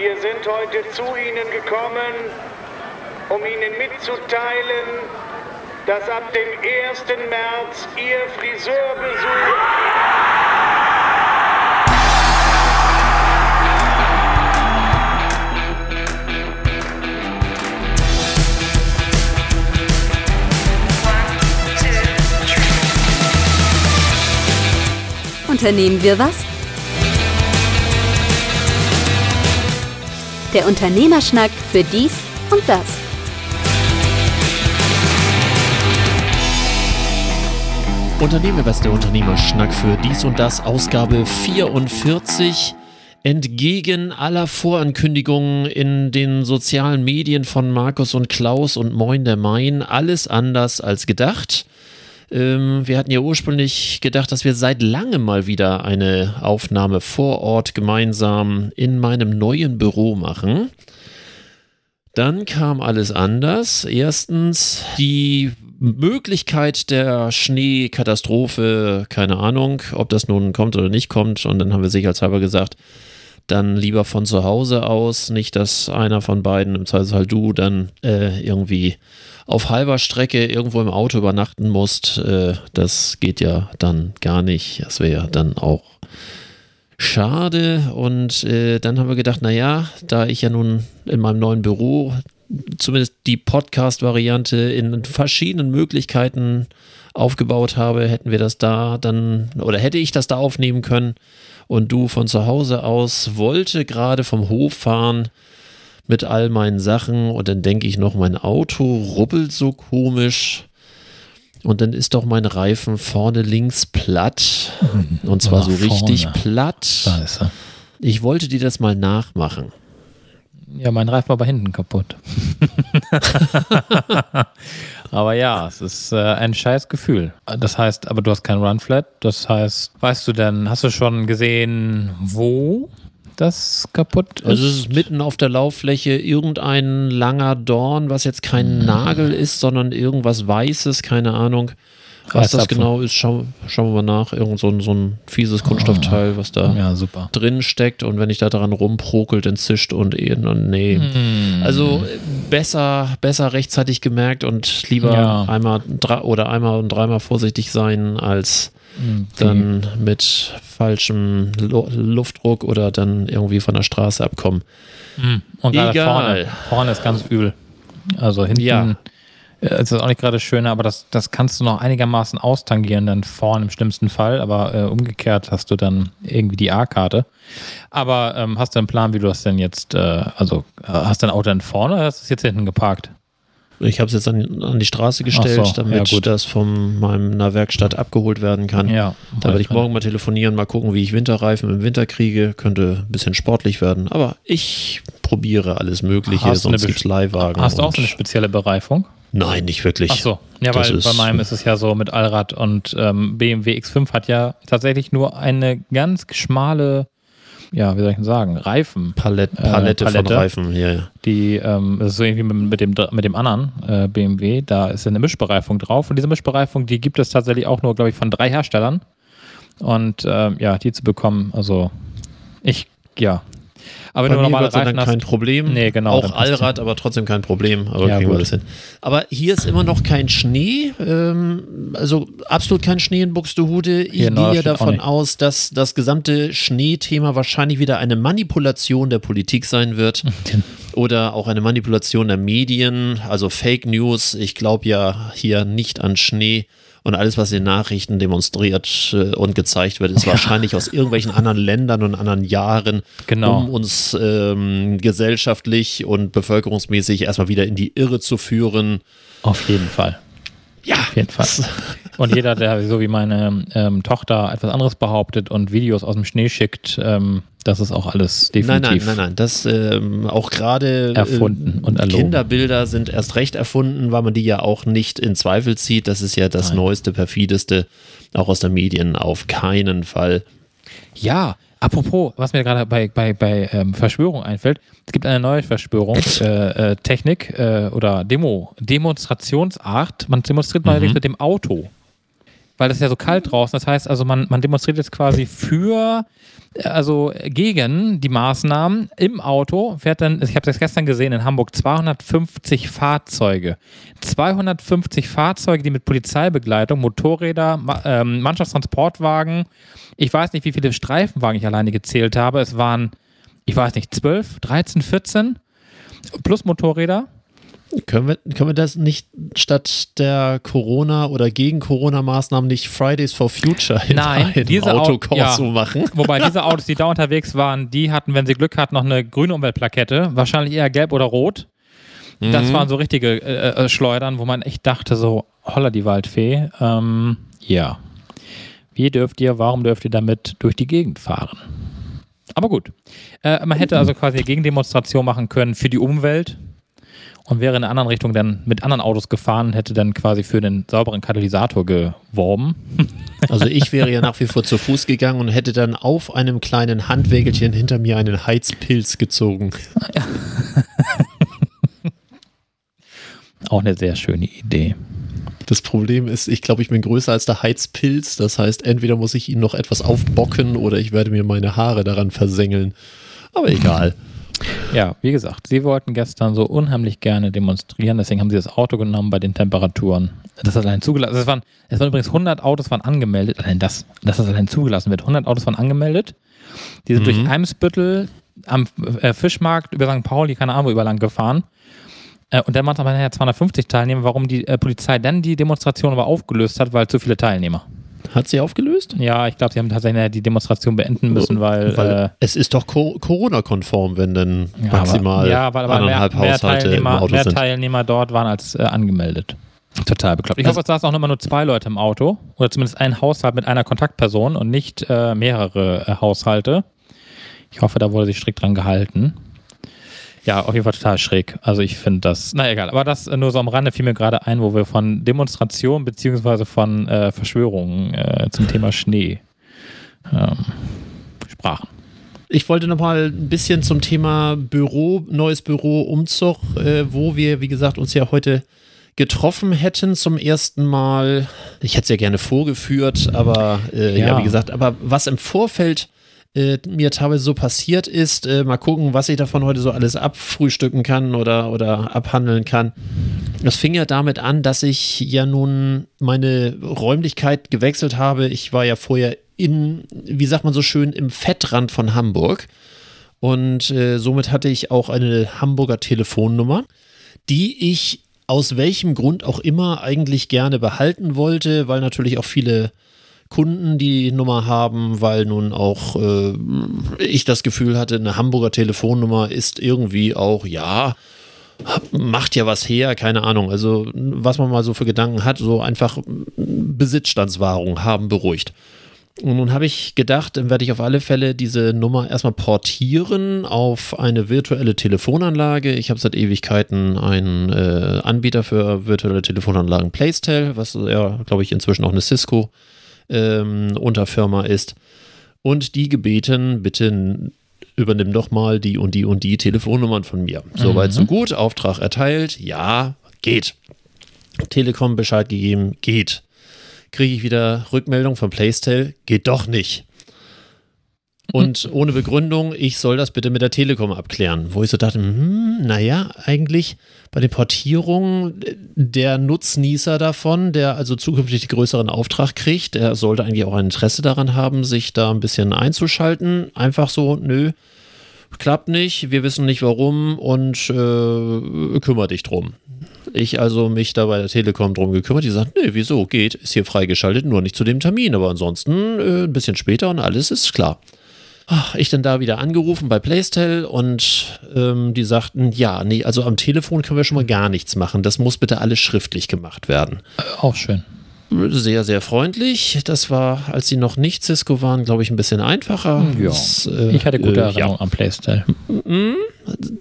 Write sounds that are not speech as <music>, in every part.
Wir sind heute zu Ihnen gekommen, um Ihnen mitzuteilen, dass ab dem 1. März Ihr Friseurbesuch Unternehmen wir was? Der Unternehmerschnack für dies und das. Unternehmen was, der Unternehmerschnack für dies und das, Ausgabe 44. Entgegen aller Vorankündigungen in den sozialen Medien von Markus und Klaus und Moin der Main, alles anders als gedacht. Ähm, wir hatten ja ursprünglich gedacht, dass wir seit langem mal wieder eine Aufnahme vor Ort gemeinsam in meinem neuen Büro machen. Dann kam alles anders. Erstens die Möglichkeit der Schneekatastrophe, keine Ahnung, ob das nun kommt oder nicht kommt. Und dann haben wir sicherheitshalber gesagt, dann lieber von zu Hause aus, nicht, dass einer von beiden, im Zweifelsfall du, dann äh, irgendwie auf halber Strecke irgendwo im Auto übernachten musst. Äh, das geht ja dann gar nicht. Das wäre ja dann auch schade. Und äh, dann haben wir gedacht, naja, da ich ja nun in meinem neuen Büro zumindest die Podcast-Variante in verschiedenen Möglichkeiten aufgebaut habe, hätten wir das da dann oder hätte ich das da aufnehmen können und du von zu Hause aus wollte gerade vom Hof fahren mit all meinen Sachen und dann denke ich noch, mein Auto rubbelt so komisch und dann ist doch mein Reifen vorne links platt mhm. und zwar so richtig vorne. platt. Scheiße. Ich wollte dir das mal nachmachen. Ja, mein Reifen war aber hinten kaputt. <laughs> aber ja, es ist äh, ein scheiß Gefühl. Das heißt, aber du hast kein Runflat. Das heißt, weißt du denn, hast du schon gesehen, wo das kaputt ist? Also es ist mitten auf der Lauffläche irgendein langer Dorn, was jetzt kein mhm. Nagel ist, sondern irgendwas Weißes, keine Ahnung. Was das genau ist, schauen, schauen wir mal nach. Irgend so ein, so ein fieses Kunststoffteil, was da ja, drin steckt. Und wenn ich da dran rumprokelt, dann zischt und, und nee. Hm. Also besser, besser rechtzeitig gemerkt und lieber ja. einmal oder einmal und dreimal vorsichtig sein, als hm, dann mit falschem Luftdruck oder dann irgendwie von der Straße abkommen. Hm. Und Egal. Vorne, vorne ist ganz übel. Also hinten. Ja es ist auch nicht gerade schöner, aber das, das kannst du noch einigermaßen austangieren, dann vorn im schlimmsten Fall, aber äh, umgekehrt hast du dann irgendwie die A-Karte. Aber ähm, hast du einen Plan, wie du das denn jetzt, äh, also äh, hast du dein Auto dann vorne oder hast du es jetzt hinten geparkt? Ich habe es jetzt an, an, die Straße gestellt, so, damit ja, das von meiner Werkstatt abgeholt werden kann. Ja, da werde ich morgen mal telefonieren, mal gucken, wie ich Winterreifen im Winter kriege. Könnte ein bisschen sportlich werden, aber ich probiere alles Mögliche, hast sonst gibt es Leihwagen. Hast du auch so eine spezielle Bereifung? Nein, nicht wirklich. Ach so, ja, das weil bei meinem ist es ja so mit Allrad und ähm, BMW X5 hat ja tatsächlich nur eine ganz schmale, ja, wie soll ich denn sagen, Reifen. Palette, Palette, äh, Palette von Reifen, ja, ja. Die, ähm, das ist so irgendwie mit, dem, mit dem anderen äh, BMW, da ist eine Mischbereifung drauf und diese Mischbereifung, die gibt es tatsächlich auch nur, glaube ich, von drei Herstellern. Und äh, ja, die zu bekommen, also ich, ja, aber Bei nur normale Reifen dann kein Problem. Nee, genau. Auch Allrad, aber trotzdem kein Problem. Aber ja, kriegen wir das hin. Aber hier ist immer noch kein Schnee. Ähm, also absolut kein Schnee in Buxtehude. Ich hier gehe davon aus, dass das gesamte Schneethema wahrscheinlich wieder eine Manipulation der Politik sein wird. <laughs> oder auch eine Manipulation der Medien, also Fake News. Ich glaube ja hier nicht an Schnee. Und alles, was in den Nachrichten demonstriert äh, und gezeigt wird, ist ja. wahrscheinlich aus irgendwelchen anderen Ländern und anderen Jahren, genau. um uns ähm, gesellschaftlich und bevölkerungsmäßig erstmal wieder in die Irre zu führen. Auf jeden Fall. Ja. Auf jeden Fall. <laughs> Und jeder, der so wie meine ähm, Tochter etwas anderes behauptet und Videos aus dem Schnee schickt, ähm, das ist auch alles definitiv. Nein, nein, nein, nein. Das ähm, auch gerade äh, erfunden und erlogen. Kinderbilder sind erst recht erfunden, weil man die ja auch nicht in Zweifel zieht. Das ist ja das nein. neueste, perfideste, auch aus den Medien. Auf keinen Fall. Ja, Apropos, was mir gerade bei, bei, bei ähm, Verschwörung einfällt, es gibt eine neue Verschwörungstechnik <laughs> äh, äh, äh, oder Demo, Demonstrationsart. Man demonstriert mhm. neuerdings mit dem Auto. Weil es ja so kalt draußen. Das heißt also, man, man demonstriert jetzt quasi für, also gegen die Maßnahmen im Auto. Fährt dann, ich habe das gestern gesehen in Hamburg, 250 Fahrzeuge. 250 Fahrzeuge, die mit Polizeibegleitung, Motorräder, ähm, Mannschaftstransportwagen, ich weiß nicht, wie viele Streifenwagen ich alleine gezählt habe. Es waren, ich weiß nicht, 12, 13, 14 plus Motorräder können wir, können wir das nicht statt der Corona- oder gegen Corona-Maßnahmen nicht Fridays for Future Nein, in diese Autokorso ja. machen? Wobei diese Autos, die da unterwegs waren, die hatten, wenn sie Glück hatten, noch eine grüne Umweltplakette, wahrscheinlich eher gelb oder rot. Mhm. Das waren so richtige äh, äh, Schleudern, wo man echt dachte, so, holla die Waldfee. Ähm, ja. Wie dürft ihr, warum dürft ihr damit durch die Gegend fahren? Aber gut. Äh, man hätte also quasi eine Gegendemonstration machen können für die Umwelt und wäre in einer anderen Richtung dann mit anderen Autos gefahren, hätte dann quasi für den sauberen Katalysator geworben. <laughs> Also ich wäre ja nach wie vor zu Fuß gegangen und hätte dann auf einem kleinen Handwägelchen hinter mir einen Heizpilz gezogen. <laughs> Auch eine sehr schöne Idee. Das Problem ist, ich glaube, ich bin größer als der Heizpilz. Das heißt, entweder muss ich ihn noch etwas aufbocken oder ich werde mir meine Haare daran versengeln. Aber egal. Ja, wie gesagt, sie wollten gestern so unheimlich gerne demonstrieren, deswegen haben sie das Auto genommen bei den Temperaturen. Das ist allein zugelassen. Es, waren, es waren übrigens 100 Autos waren angemeldet, allein das, dass das allein zugelassen wird. 100 Autos waren angemeldet. Die sind mhm. durch Eimsbüttel am äh, Fischmarkt über St. Pauli, keine Ahnung, über lang gefahren. Äh, und dann waren es nachher 250 Teilnehmer, warum die äh, Polizei dann die Demonstration aber aufgelöst hat, weil zu viele Teilnehmer. Hat sie aufgelöst? Ja, ich glaube, sie haben tatsächlich die Demonstration beenden müssen, weil. weil äh, es ist doch Corona-konform, wenn dann ja, maximal aber, ja, weil, aber anderthalb mehr, Haushalte Teilnehmer, im Auto mehr sind. Teilnehmer dort waren als äh, angemeldet. Total bekloppt. Ich also, hoffe, es saßen auch immer nur zwei Leute im Auto oder zumindest ein Haushalt mit einer Kontaktperson und nicht äh, mehrere äh, Haushalte. Ich hoffe, da wurde sich strikt dran gehalten. Ja, auf jeden Fall total schräg. Also ich finde das, na egal, aber das nur so am Rande fiel mir gerade ein, wo wir von Demonstrationen beziehungsweise von äh, Verschwörungen äh, zum Thema Schnee ähm, sprachen. Ich wollte noch mal ein bisschen zum Thema Büro, neues Büro, Umzug, äh, wo wir, wie gesagt, uns ja heute getroffen hätten zum ersten Mal. Ich hätte es ja gerne vorgeführt, aber äh, ja. ja. wie gesagt, aber was im Vorfeld äh, mir teilweise so passiert ist. Äh, mal gucken, was ich davon heute so alles abfrühstücken kann oder, oder abhandeln kann. Das fing ja damit an, dass ich ja nun meine Räumlichkeit gewechselt habe. Ich war ja vorher in, wie sagt man so schön, im Fettrand von Hamburg. Und äh, somit hatte ich auch eine Hamburger Telefonnummer, die ich aus welchem Grund auch immer eigentlich gerne behalten wollte, weil natürlich auch viele Kunden die Nummer haben, weil nun auch äh, ich das Gefühl hatte, eine Hamburger Telefonnummer ist irgendwie auch, ja, macht ja was her, keine Ahnung. Also, was man mal so für Gedanken hat, so einfach Besitzstandswahrung haben beruhigt. Und nun habe ich gedacht, dann werde ich auf alle Fälle diese Nummer erstmal portieren auf eine virtuelle Telefonanlage. Ich habe seit Ewigkeiten einen äh, Anbieter für virtuelle Telefonanlagen, Playstel, was ja, glaube ich, inzwischen auch eine Cisco ähm, Unterfirma ist. Und die gebeten, bitte übernimm doch mal die und die und die Telefonnummern von mir. Soweit, mhm. so gut. Auftrag erteilt. Ja, geht. Telekom Bescheid gegeben. Geht. Kriege ich wieder Rückmeldung von Playstel? Geht doch nicht. Und ohne Begründung, ich soll das bitte mit der Telekom abklären. Wo ich so dachte, hm, naja, eigentlich bei den Portierungen der Nutznießer davon, der also zukünftig den größeren Auftrag kriegt, der sollte eigentlich auch ein Interesse daran haben, sich da ein bisschen einzuschalten. Einfach so, nö, klappt nicht, wir wissen nicht warum und äh, kümmere dich drum. Ich also mich da bei der Telekom drum gekümmert, die sagt, nee, wieso, geht, ist hier freigeschaltet, nur nicht zu dem Termin, aber ansonsten äh, ein bisschen später und alles ist klar. Ach, ich dann da wieder angerufen bei Playstyle und ähm, die sagten, ja, nee, also am Telefon können wir schon mal gar nichts machen. Das muss bitte alles schriftlich gemacht werden. Äh, auch schön. Sehr, sehr freundlich. Das war, als sie noch nicht Cisco waren, glaube ich, ein bisschen einfacher. Ja. Das, äh, ich hatte gute äh, ja. am Playstyle. Mhm.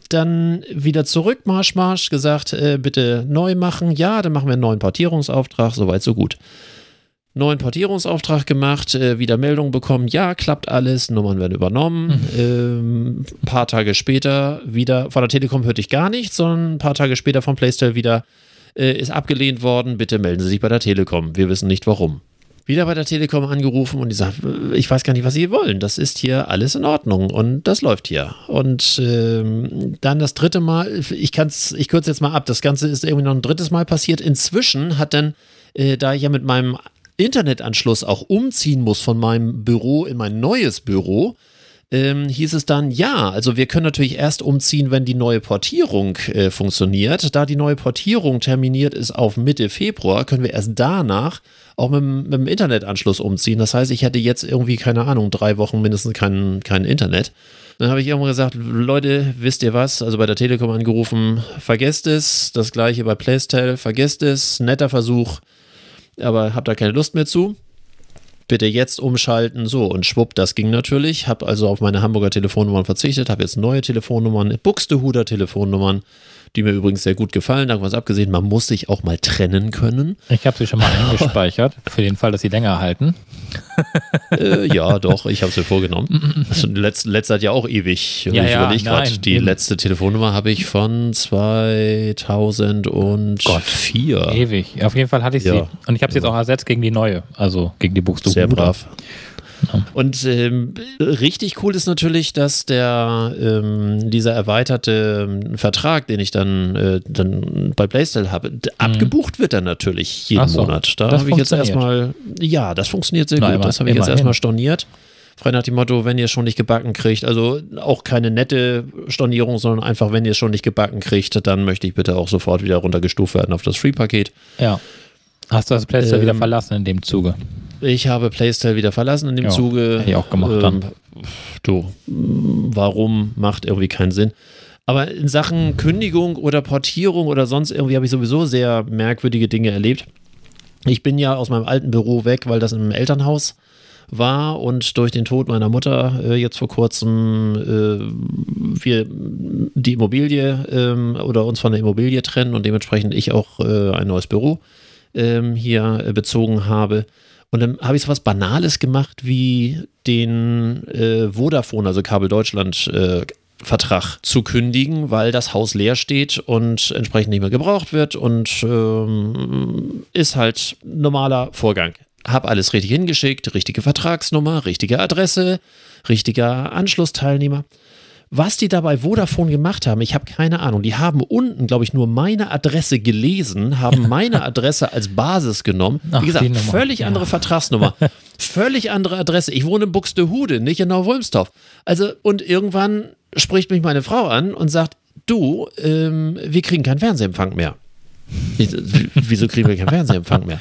Dann wieder zurück, Marsch, Marsch, gesagt, äh, bitte neu machen. Ja, dann machen wir einen neuen Portierungsauftrag. Soweit, so gut neuen Portierungsauftrag gemacht, äh, wieder Meldung bekommen, ja, klappt alles, Nummern werden übernommen. Mhm. Ähm, ein paar Tage später wieder, von der Telekom hörte ich gar nichts, sondern ein paar Tage später vom Playstyle wieder, äh, ist abgelehnt worden, bitte melden Sie sich bei der Telekom. Wir wissen nicht warum. wieder bei der Telekom angerufen und die sagt, ich weiß gar nicht, was Sie wollen. Das ist hier alles in Ordnung und das läuft hier. Und ähm, dann das dritte Mal, ich kann es, ich kürze jetzt mal ab, das Ganze ist irgendwie noch ein drittes Mal passiert. Inzwischen hat dann, äh, da ich ja mit meinem Internetanschluss auch umziehen muss von meinem Büro in mein neues Büro, ähm, hieß es dann, ja, also wir können natürlich erst umziehen, wenn die neue Portierung äh, funktioniert. Da die neue Portierung terminiert ist auf Mitte Februar, können wir erst danach auch mit, mit dem Internetanschluss umziehen. Das heißt, ich hätte jetzt irgendwie, keine Ahnung, drei Wochen mindestens kein, kein Internet. Dann habe ich irgendwann gesagt, Leute, wisst ihr was? Also bei der Telekom angerufen, vergesst es. Das gleiche bei Playstyle, vergesst es. Netter Versuch, aber habt da keine Lust mehr zu bitte jetzt umschalten. So, und schwupp, das ging natürlich. Habe also auf meine Hamburger Telefonnummern verzichtet, habe jetzt neue Telefonnummern, Buxtehuder Telefonnummern die mir übrigens sehr gut gefallen. Davon abgesehen, man muss sich auch mal trennen können. Ich habe sie schon mal <laughs> eingespeichert, für den Fall, dass sie länger halten. äh, ja, doch, ich habe es mir vorgenommen. <laughs> Also, letzt, letzte hat ja auch ewig. Ja, ich ja, überlege gerade, die eben. letzte Telefonnummer habe ich von 2004. Ewig. Auf jeden Fall hatte ich ja. sie. Und ich habe sie jetzt auch ersetzt gegen die neue, also gegen die Buchstaben. Sehr brav. Und ähm, richtig cool ist natürlich, dass der ähm, dieser erweiterte ähm, Vertrag, den ich dann, äh, dann bei Playstyle habe, mhm. abgebucht wird dann natürlich jeden so, Monat. Da habe ich jetzt erstmal, ja, das funktioniert sehr Na, gut. Immer, das habe ich jetzt erstmal storniert. Frei nach dem Motto, wenn ihr es schon nicht gebacken kriegt, also auch keine nette Stornierung, sondern einfach, wenn ihr es schon nicht gebacken kriegt, dann möchte ich bitte auch sofort wieder runtergestuft werden auf das Free-Paket. Ja. Hast du das Playstyle ähm, wieder verlassen in dem Zuge? Ich habe Playstyle wieder verlassen in dem ja, Zuge. Hätte ich auch gemacht ähm, dann. Du, warum macht irgendwie keinen Sinn. Aber in Sachen Kündigung oder Portierung oder sonst irgendwie habe ich sowieso sehr merkwürdige Dinge erlebt. Ich bin ja aus meinem alten Büro weg, weil das im Elternhaus war und durch den Tod meiner Mutter äh, jetzt vor kurzem äh, wir die Immobilie äh, oder uns von der Immobilie trennen und dementsprechend ich auch äh, ein neues Büro ähm, hier äh, bezogen habe. Und dann habe ich so was Banales gemacht wie den äh, Vodafone, also Kabel Deutschland, äh, Vertrag zu kündigen, weil das Haus leer steht und entsprechend nicht mehr gebraucht wird und ähm, ist halt normaler Vorgang. Hab alles richtig hingeschickt, richtige Vertragsnummer, richtige Adresse, richtiger Anschlussteilnehmer. Was die da bei Vodafone gemacht haben, ich habe keine Ahnung. Die haben unten, glaube ich, nur meine Adresse gelesen, haben meine Adresse als Basis genommen. Wie Ach, gesagt, völlig ja. andere Vertragsnummer, <laughs> völlig andere Adresse. Ich wohne in Buxtehude, nicht in Neu-Wolmsdorf. Also, und irgendwann spricht mich meine Frau an und sagt, du, ähm, wir kriegen keinen Fernsehempfang mehr. Ich, wieso kriegen wir keinen Fernsehempfang mehr?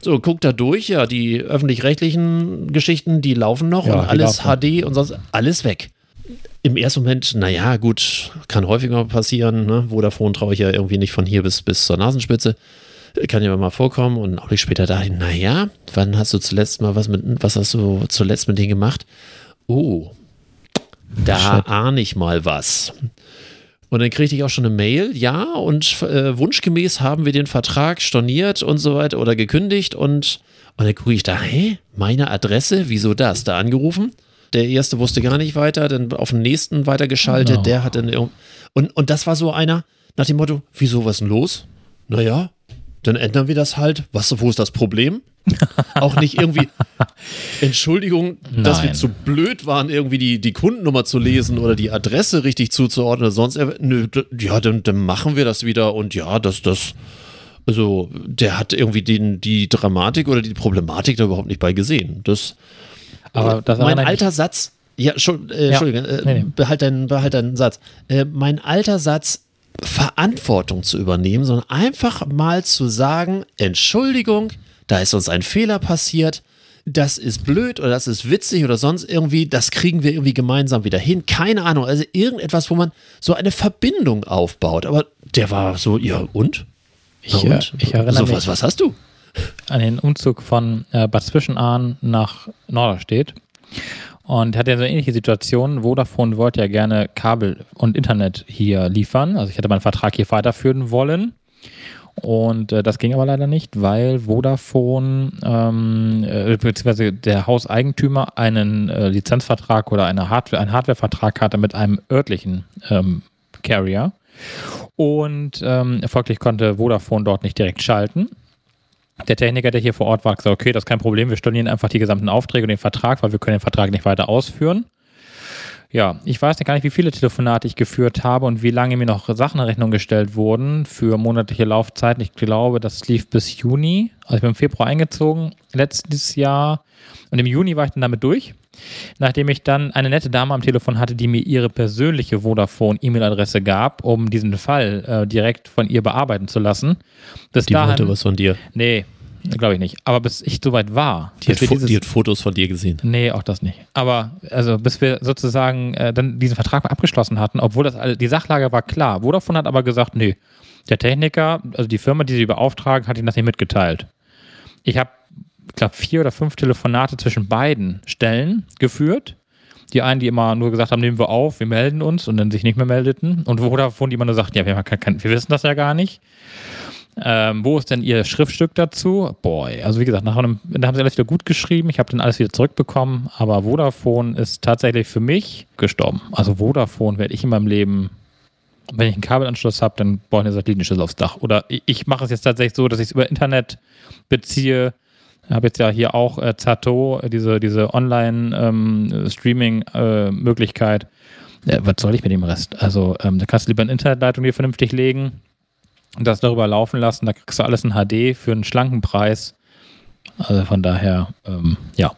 So, guck da durch, ja, die öffentlich-rechtlichen Geschichten, die laufen noch ja, und alles HD und sonst alles weg im ersten Moment, naja, gut, kann häufiger passieren. Ne? Vodafone traue ich ja irgendwie nicht von hier bis, bis zur Nasenspitze. Kann ja mal vorkommen. Und auch später dachte ich, naja, wann hast du zuletzt mal was mit, was hast du zuletzt mit denen gemacht? Oh, da ahne ich mal was. Und dann kriegte ich auch schon eine Mail, ja, und äh, wunschgemäß haben wir den Vertrag storniert und so weiter oder gekündigt. Und, und dann gucke ich da, hä, meine Adresse, wieso das? Da angerufen der erste wusste gar nicht weiter, dann auf den nächsten weitergeschaltet, no. der hat dann und, und das war so einer nach dem Motto, wieso, was ist denn los? Naja, dann ändern wir das halt. Was, wo ist das Problem? <laughs> auch nicht irgendwie, Entschuldigung, Nein. dass wir zu blöd waren, irgendwie die, die Kundennummer zu lesen oder die Adresse richtig zuzuordnen oder sonst. Nö, ja, dann, dann machen wir das wieder und ja, das, das, also der hat irgendwie den, die Dramatik oder die Problematik da überhaupt nicht bei gesehen. Das, aber das mein alter Satz, ja, schon, äh, ja. Entschuldigung, äh, nee, nee. Behalt, deinen, behalt deinen Satz. Äh, mein alter Satz, Verantwortung zu übernehmen, sondern einfach mal zu sagen, Entschuldigung, da ist uns ein Fehler passiert, das ist blöd oder das ist witzig oder sonst irgendwie, das kriegen wir irgendwie gemeinsam wieder hin. Keine Ahnung, also irgendetwas, wo man so eine Verbindung aufbaut. Aber der war so, ja und? Ich, ja, und? ich erinnere so, mich. Was, was hast du? An den Umzug von äh, Bad Zwischenahn nach Norderstedt. Und hatte ja so eine ähnliche Situation. Vodafone wollte ja gerne Kabel und Internet hier liefern. Also ich hätte meinen Vertrag hier weiterführen wollen. Und äh, das ging aber leider nicht, weil Vodafone ähm, äh, beziehungsweise der Hauseigentümer einen äh, Lizenzvertrag oder eine Hardware, einen Hardwarevertrag hatte mit einem örtlichen ähm, Carrier. Und ähm, folglich konnte Vodafone dort nicht direkt schalten. Der Techniker, der hier vor Ort war, gesagt, okay, das ist kein Problem, wir stornieren einfach die gesamten Aufträge und den Vertrag, weil wir können den Vertrag nicht weiter ausführen. Ja, ich weiß gar nicht, wie viele Telefonate ich geführt habe und wie lange mir noch Sachen in Rechnung gestellt wurden für monatliche Laufzeiten. Ich glaube, das lief bis Juni. Also ich bin im Februar eingezogen, letztes Jahr. Und im Juni war ich dann damit durch. Nachdem ich dann eine nette Dame am Telefon hatte, die mir ihre persönliche Vodafone-E-Mail-Adresse gab, um diesen Fall äh, direkt von ihr bearbeiten zu lassen. Bis die dahin, wollte was von dir. Nee, Glaube ich nicht. Aber bis ich soweit war. Die hat, dieses, die hat, Fotos von dir gesehen. Nee, auch das nicht. Aber also bis wir sozusagen äh, dann diesen Vertrag abgeschlossen hatten, obwohl das die Sachlage war klar. Vodafone hat aber gesagt, nee, der Techniker, also die Firma, die sie beauftragen, hat ihnen das nicht mitgeteilt. Ich habe, ich glaube, vier oder fünf Telefonate zwischen beiden Stellen geführt. Die einen, die immer nur gesagt haben, nehmen wir auf, wir melden uns und dann sich nicht mehr meldeten. Und Vodafone, die immer nur sagt, ja, wir, kein, wir wissen das ja gar nicht. Ähm, wo ist denn Ihr Schriftstück dazu? Boy, also wie gesagt, nach einem, da haben sie alles wieder gut geschrieben. Ich habe dann alles wieder zurückbekommen. Aber Vodafone ist tatsächlich für mich gestorben. Also Vodafone werde ich in meinem Leben, wenn ich einen Kabelanschluss habe, dann brauche ich eine Satellitenschüssel aufs Dach. Oder ich, ich mache es jetzt tatsächlich so, dass ich es über Internet beziehe. Habe jetzt ja hier auch äh, Zato, diese, diese Online-Streaming-Möglichkeit. Ähm, äh, was soll ich mit dem Rest? Also, ähm, da kannst du lieber eine Internetleitung hier vernünftig legen und das darüber laufen lassen. Da kriegst du alles in HD für einen schlanken Preis. Also von daher, ähm, ja.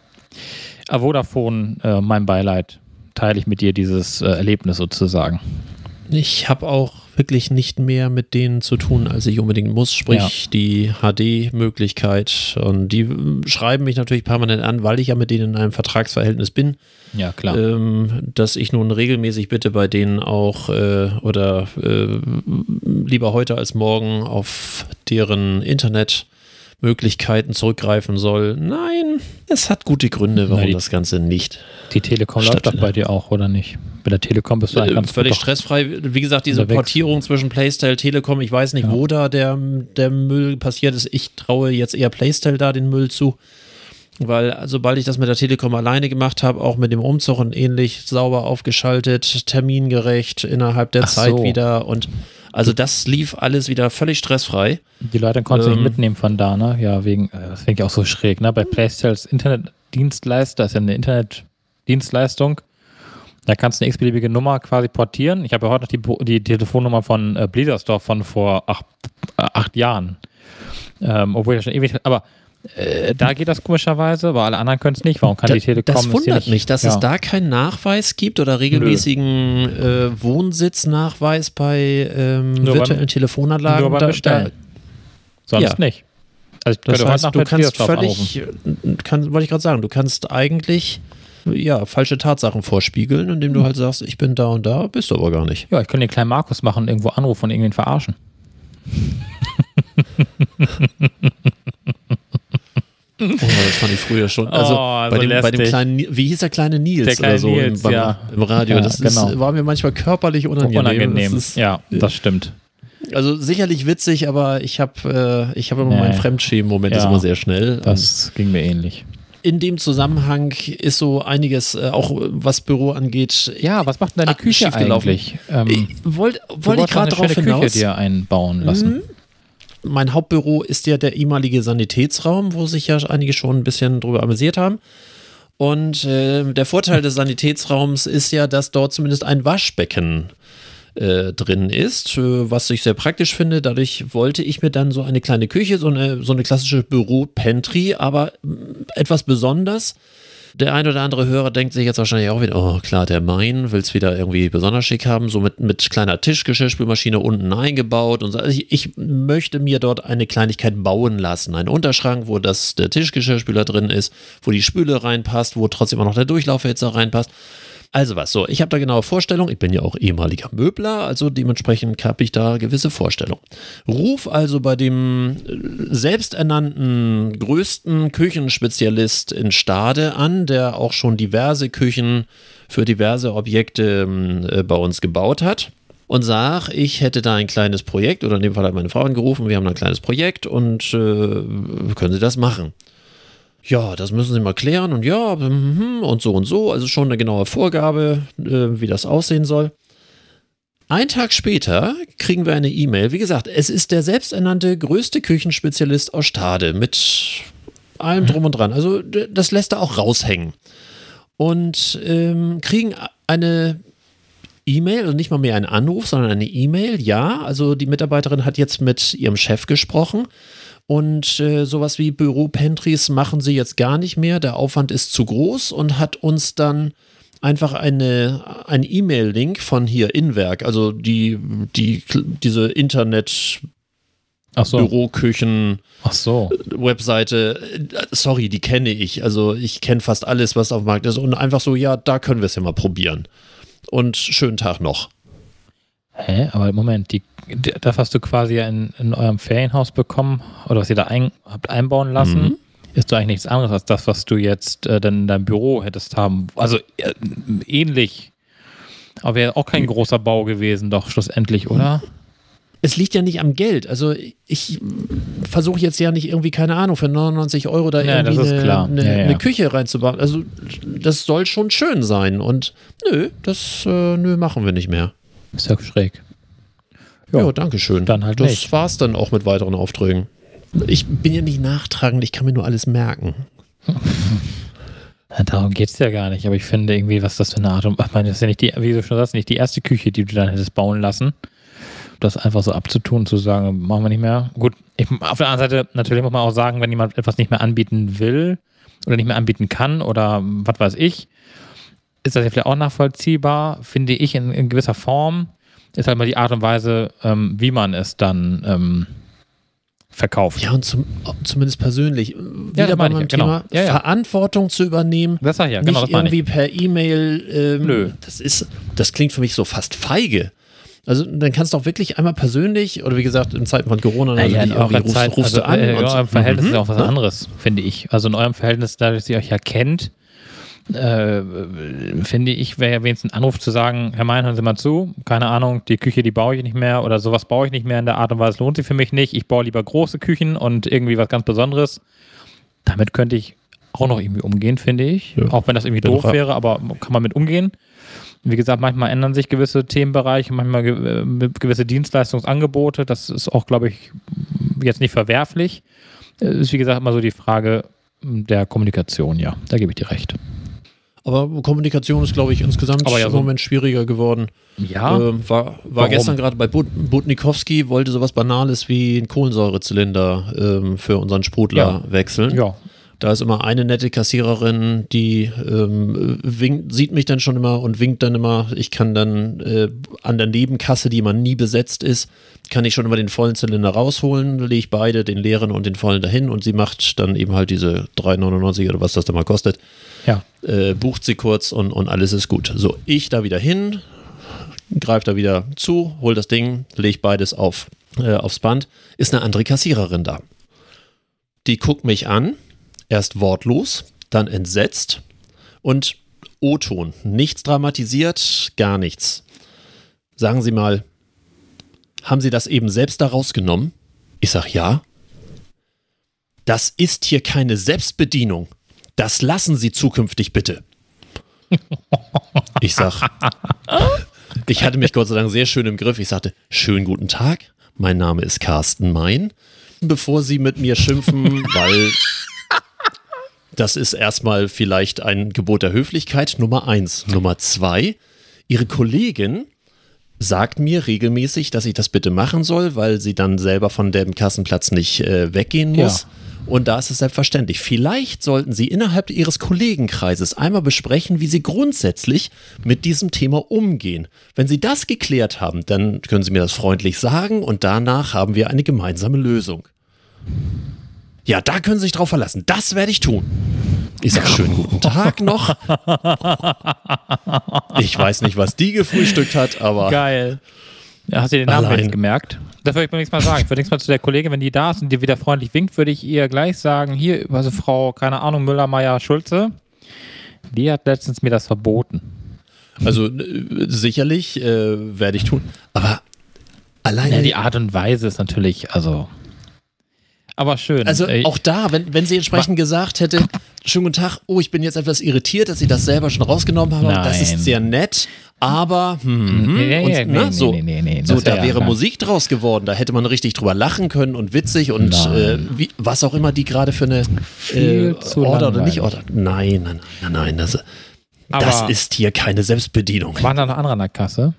Vodafone, äh, mein Beileid, teile ich mit dir dieses äh, Erlebnis sozusagen. Ich habe auch wirklich nicht mehr mit denen zu tun, als ich unbedingt muss, sprich ja. die HD-Möglichkeit. Und die schreiben mich natürlich permanent an, weil ich ja mit denen in einem Vertragsverhältnis bin. Ja, klar. Ähm, dass ich nun regelmäßig bitte bei denen auch äh, oder äh, lieber heute als morgen auf deren Internet Möglichkeiten zurückgreifen soll. Nein, es hat gute Gründe, warum Nein, die, das Ganze nicht. Die Telekom läuft doch bei dir auch, oder nicht? Bei der Telekom bist du äh, ganz Völlig stressfrei. Wie gesagt, diese Portierung zwischen Playstyle, Telekom, ich weiß nicht, ja. wo da der, der Müll passiert ist. Ich traue jetzt eher Playstyle da den Müll zu. Weil sobald ich das mit der Telekom alleine gemacht habe, auch mit dem Umzug und ähnlich sauber aufgeschaltet, termingerecht innerhalb der Ach Zeit so. wieder und also das lief alles wieder völlig stressfrei. Die Leute konntest du ähm, nicht mitnehmen von da, ne? Ja, wegen, äh, das finde ich auch so schräg, ne? Bei PlayStation als Internetdienstleister, das ist ja eine Internetdienstleistung. Da kannst du eine x-beliebige Nummer quasi portieren. Ich habe ja heute noch die, die Telefonnummer von äh, Bliedersdorf von vor acht, äh, acht Jahren. Ähm, obwohl ich schon ewig, aber äh, da geht das komischerweise, aber alle anderen können es nicht. Warum kann da, die Telekom das wundert nicht, mich, dass ja. es da keinen Nachweis gibt oder regelmäßigen äh, Wohnsitznachweis bei ähm, virtuellen beim, Telefonanlagen. Nur beim da, Bestellen. Sonst ja. nicht. Also das heißt, du kannst völlig, kann, wollte ich gerade sagen, du kannst eigentlich ja, falsche Tatsachen vorspiegeln, indem du hm. halt sagst, ich bin da und da, bist du aber gar nicht. Ja, ich könnte den kleinen Markus machen und irgendwo anrufen und irgendwen verarschen. <laughs> Oh, das fand ich früher schon. Also oh, bei, dem, bei, dem, kleinen, wie hieß der kleine Nils der kleine oder so Nils, im, ja. im Radio? das ja, genau. ist, war mir manchmal körperlich unangenehm. unangenehm. Das ist, ja, das stimmt. Also sicherlich witzig, aber ich habe äh, hab immer nee. meinen Fremdschämen-Moment ja, ist immer sehr schnell. Das ging mir ähnlich. In dem Zusammenhang ist so einiges, äh, auch was Büro angeht. Ja, was macht denn deine Küche eigentlich? Ähm, wollte wollt ich gerade darauf hinaus. Küche dir einbauen lassen. Mein Hauptbüro ist ja der ehemalige Sanitätsraum, wo sich ja einige schon ein bisschen drüber amüsiert haben. Und äh, der Vorteil des Sanitätsraums ist ja, dass dort zumindest ein Waschbecken äh, drin ist, äh, was ich sehr praktisch finde. Dadurch wollte ich mir dann so eine kleine Küche, so eine, so eine klassische Büro-Pantry, aber äh, etwas besonders der ein oder andere Hörer denkt sich jetzt wahrscheinlich auch wieder, oh klar, der Main will es wieder irgendwie besonders schick haben, so mit, mit kleiner Tischgeschirrspülmaschine unten eingebaut und so. Also ich, ich, möchte mir dort eine Kleinigkeit bauen lassen. Einen Unterschrank, wo das der Tischgeschirrspüler drin ist, wo die Spüle reinpasst, wo trotzdem auch noch der Durchlauferhitzer reinpasst. Also was, so, ich habe da genaue Vorstellungen. Ich bin ja auch ehemaliger Möbler, also dementsprechend habe ich da gewisse Vorstellungen. Ruf also bei dem äh, selbsternannten größten Küchenspezialist in Stade an, der auch schon diverse Küchen für diverse Objekte ähm, äh, bei uns gebaut hat und sag, ich hätte da ein kleines Projekt, oder in dem Fall hat meine Frau angerufen, wir haben ein kleines Projekt und äh, können Sie das machen? Ja, das müssen Sie mal klären und ja, mhm, und so und so. Also schon eine genaue Vorgabe, äh, wie das aussehen soll. Ein Tag später kriegen wir eine E-Mail. Wie gesagt, es ist der selbsternannte größte Küchenspezialist aus Stade mit allem drum und dran. Also das lässt er auch raushängen. Und ähm, kriegen eine E-Mail, also nicht mal mehr einen Anruf, sondern eine E-Mail. Ja, also die Mitarbeiterin hat jetzt mit ihrem Chef gesprochen. Und äh, sowas wie Büro-Pantries machen sie jetzt gar nicht mehr. Der Aufwand ist zu groß und hat uns dann einfach eine, ein E-Mail-Link von hier Inwerk, also die, die, diese Internet- so. Büroküchen Ach so. Webseite. Sorry, die kenne ich. Also ich kenne fast alles, was auf dem Markt ist. Und einfach so, ja, da können wir es ja mal probieren. Und schönen Tag noch. Hä? Aber Moment, die, das hast du quasi ja in, in eurem Ferienhaus bekommen oder was ihr da ein, habt einbauen lassen. Mhm ist doch eigentlich nichts anderes als das, was du jetzt äh, dann in deinem Büro hättest haben. Also äh, ähnlich. Aber wäre auch kein großer Bau gewesen, doch schlussendlich, oder? Es liegt ja nicht am Geld. Also ich versuche jetzt ja nicht irgendwie, keine Ahnung, für 99 Euro da ja, irgendwie eine, eine, ja, ja. eine, Küche reinzubauen. Also das soll schon schön sein. Und nö, das äh, nö, machen wir nicht mehr. Ist ja schräg. Ja, ja danke schön. Dann halt das nicht. war's dann auch mit weiteren Aufträgen. Ich bin ja nicht nachtragend, ich kann mir nur alles merken. Darum geht es ja gar nicht, aber ich finde irgendwie, was das für eine Art und ich meine, das ist ja nicht die, wie du schon sagst, nicht die erste Küche, die du dann hättest bauen lassen. Das einfach so abzutun, zu sagen, machen wir nicht mehr. Gut, ich, auf der anderen Seite, natürlich muss man auch sagen, wenn jemand etwas nicht mehr anbieten will oder nicht mehr anbieten kann oder was weiß ich, ist das ja vielleicht auch nachvollziehbar, finde ich in, in gewisser Form. Ist halt mal die Art und Weise, ähm, wie man es dann ähm, verkauft. Ja, und zum, zumindest persönlich. Wieder ja, bei meinem ja, genau. Thema ja, Verantwortung zu übernehmen. Das sag ich ja, genau, Nicht irgendwie per E-Mail. Ähm, Nö. Das ist, das klingt für mich so fast feige. Also dann kannst du auch wirklich einmal persönlich, oder wie gesagt, in Zeiten von Corona, also ja, in eurer rufst, Zeit, rufst also, du an. Äh, in eurem Verhältnis mhm. ist auch was anderes, finde ich. Also in eurem Verhältnis, dadurch, dass ihr euch ja kennt, äh, finde ich, wäre ja wenigstens ein Anruf zu sagen, Herr Mein, hören Sie mal zu, keine Ahnung, die Küche, die baue ich nicht mehr oder sowas baue ich nicht mehr in der Art und Weise, lohnt sich für mich nicht. Ich baue lieber große Küchen und irgendwie was ganz Besonderes. Damit könnte ich auch noch irgendwie umgehen, finde ich. Ja. Auch wenn das irgendwie doof wäre, aber kann man mit umgehen. Wie gesagt, manchmal ändern sich gewisse Themenbereiche, manchmal äh, gewisse Dienstleistungsangebote. Das ist auch, glaube ich, jetzt nicht verwerflich. Es ist, wie gesagt, immer so die Frage der Kommunikation, ja. Da gebe ich dir recht. Aber Kommunikation ist, glaube ich, insgesamt ja, im so Moment schwieriger geworden. Ja. Ähm, war war gestern gerade bei But Butnikowski, wollte sowas Banales wie einen Kohlensäurezylinder ähm, für unseren Sprudler ja. wechseln. Ja. Da ist immer eine nette Kassiererin, die ähm, winkt, sieht mich dann schon immer und winkt dann immer. Ich kann dann äh, an der Nebenkasse, die man nie besetzt ist, kann ich schon immer den vollen Zylinder rausholen, lege ich beide, den leeren und den vollen dahin und sie macht dann eben halt diese 3,99 oder was das da mal kostet. Ja. Äh, bucht sie kurz und, und alles ist gut. So, ich da wieder hin, greife da wieder zu, hol das Ding, lege beides auf, äh, aufs Band, ist eine andere Kassiererin da. Die guckt mich an Erst wortlos, dann entsetzt und O-Ton. Nichts dramatisiert, gar nichts. Sagen Sie mal, haben Sie das eben selbst da rausgenommen? Ich sag ja. Das ist hier keine Selbstbedienung. Das lassen Sie zukünftig bitte. Ich sag, <laughs> ich hatte mich Gott sei Dank sehr schön im Griff. Ich sagte, schönen guten Tag, mein Name ist Carsten Mein. Bevor Sie mit mir schimpfen, <laughs> weil das ist erstmal vielleicht ein Gebot der Höflichkeit, Nummer eins. Nummer zwei, Ihre Kollegin sagt mir regelmäßig, dass ich das bitte machen soll, weil sie dann selber von dem Kassenplatz nicht äh, weggehen muss. Ja. Und da ist es selbstverständlich. Vielleicht sollten Sie innerhalb Ihres Kollegenkreises einmal besprechen, wie Sie grundsätzlich mit diesem Thema umgehen. Wenn Sie das geklärt haben, dann können Sie mir das freundlich sagen und danach haben wir eine gemeinsame Lösung. Ja, da können Sie sich drauf verlassen. Das werde ich tun. Ich sage schönen guten Tag noch. Ich weiß nicht, was die gefrühstückt hat, aber. Geil. Ja, hast du den Namen nicht gemerkt? Das würde ich mir nichts mal sagen. Ich würde nichts mal zu der Kollegin, wenn die da ist und dir wieder freundlich winkt, würde ich ihr gleich sagen: Hier, also Frau, keine Ahnung, Müller, Meier, Schulze, die hat letztens mir das verboten. Also äh, sicherlich äh, werde ich tun. Aber alleine. Ja, die Art und Weise ist natürlich, also. Aber schön. Also auch da, wenn, wenn sie entsprechend gesagt hätte, schönen guten Tag. Oh, ich bin jetzt etwas irritiert, dass Sie das selber schon rausgenommen haben. Nein. Das ist sehr nett, aber hm, Nee, und, nee, ne, nee, so, da wär- wäre ja. Musik draus geworden. Da hätte man richtig drüber lachen können und witzig und äh, wie, was auch immer die gerade für eine äh, Order oder nicht. Order. Nein, nein, nein, nein, das, das ist hier keine Selbstbedienung. Waren da noch andere an der Kasse?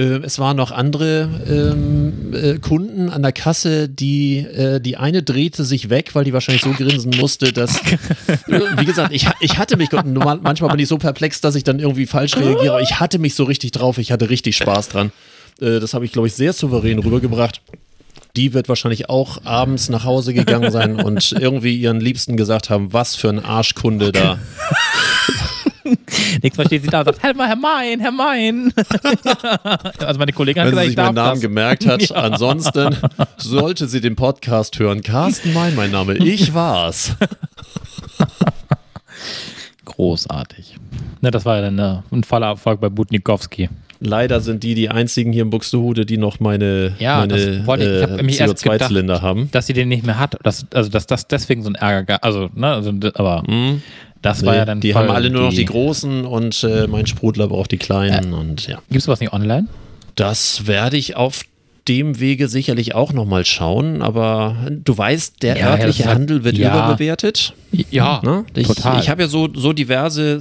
Äh, es waren noch andere ähm, äh, Kunden an der Kasse, die äh, die eine drehte sich weg, weil die wahrscheinlich so grinsen musste, dass <laughs> äh, wie gesagt, ich, ich hatte mich manchmal bin ich so perplex, dass ich dann irgendwie falsch reagiere. aber Ich hatte mich so richtig drauf, ich hatte richtig Spaß dran. Äh, das habe ich glaube ich sehr souverän rübergebracht. Die wird wahrscheinlich auch abends nach Hause gegangen sein und irgendwie ihren Liebsten gesagt haben, was für ein Arschkunde da. <laughs> Nächstes Mal steht sie da und sagt, Herr, Herr Mein, Herr Mein. <laughs> also meine Kollegin hat Wenn sie gesagt, sich ich meinen Namen das. gemerkt hat. <laughs> Ansonsten sollte sie den Podcast hören. Carsten Mein, mein Name. Ich war's. <laughs> Großartig. Ne, das war ja dann äh, ein voller Erfolg bei Butnikowski. Leider sind die die einzigen hier in Buxtehude, die noch meine, Ja, meine das wollte ich- ich hab äh, nämlich erst gedacht- CO2-Zylinder haben. Dass sie den nicht mehr hat, dass, also dass das deswegen so ein Ärger gab. Also, ne, also, aber das war Nee, ja dann die voll haben alle nur noch die großen und äh, mein Sprudler braucht die kleinen. Und ja. Gibt es was nicht online? Das werde ich auf dem Wege sicherlich auch nochmal schauen, aber du weißt, der Ja, ja, örtliche halt- Handel wird ja. überbewertet. Ja, Ne? Ich, total. Ich habe ja so, so diverse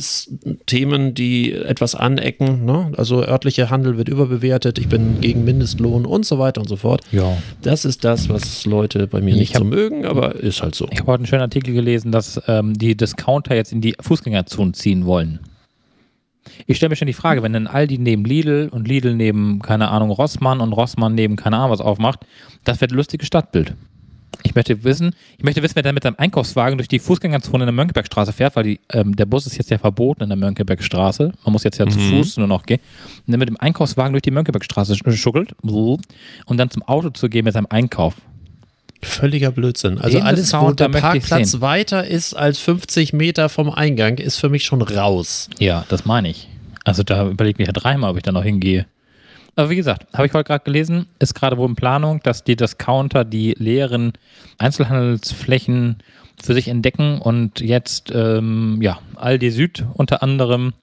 Themen, die etwas anecken. Ne? Also örtlicher Handel wird überbewertet, ich bin gegen Mindestlohn und so weiter und so fort. ja. Das ist das, was Leute bei mir Ich nicht hab- so mögen, aber ist halt so. Ich habe heute einen schönen Artikel gelesen, dass ähm, die Discounter jetzt in die Fußgängerzone ziehen wollen. Ich stelle mir schon die Frage, wenn dann Aldi neben Lidl und Lidl neben, keine Ahnung, Rossmann und Rossmann neben, keine Ahnung, was aufmacht, das wird ein lustiges Stadtbild. Ich möchte wissen, ich möchte wissen, wer dann mit seinem Einkaufswagen durch die Fußgängerzone in der Mönckebergstraße fährt, weil die, ähm, der Bus ist jetzt ja verboten in der Mönckebergstraße. Man muss jetzt ja zu Fuß nur noch gehen. Und dann mit dem Einkaufswagen durch die Mönckebergstraße sch- schuckelt und dann zum Auto zu gehen mit seinem Einkauf. Völliger Blödsinn. Also Den alles, wo Discounter der Parkplatz weiter ist als 50 Meter vom Eingang, ist für mich schon raus. Ja, das meine ich. Also da überlege ich ja dreimal, ob ich da noch hingehe. Aber wie gesagt, habe ich heute gerade gelesen, ist gerade wohl in Planung, dass die Discounter die leeren Einzelhandelsflächen für sich entdecken und jetzt ähm, ja, Aldi Süd unter anderem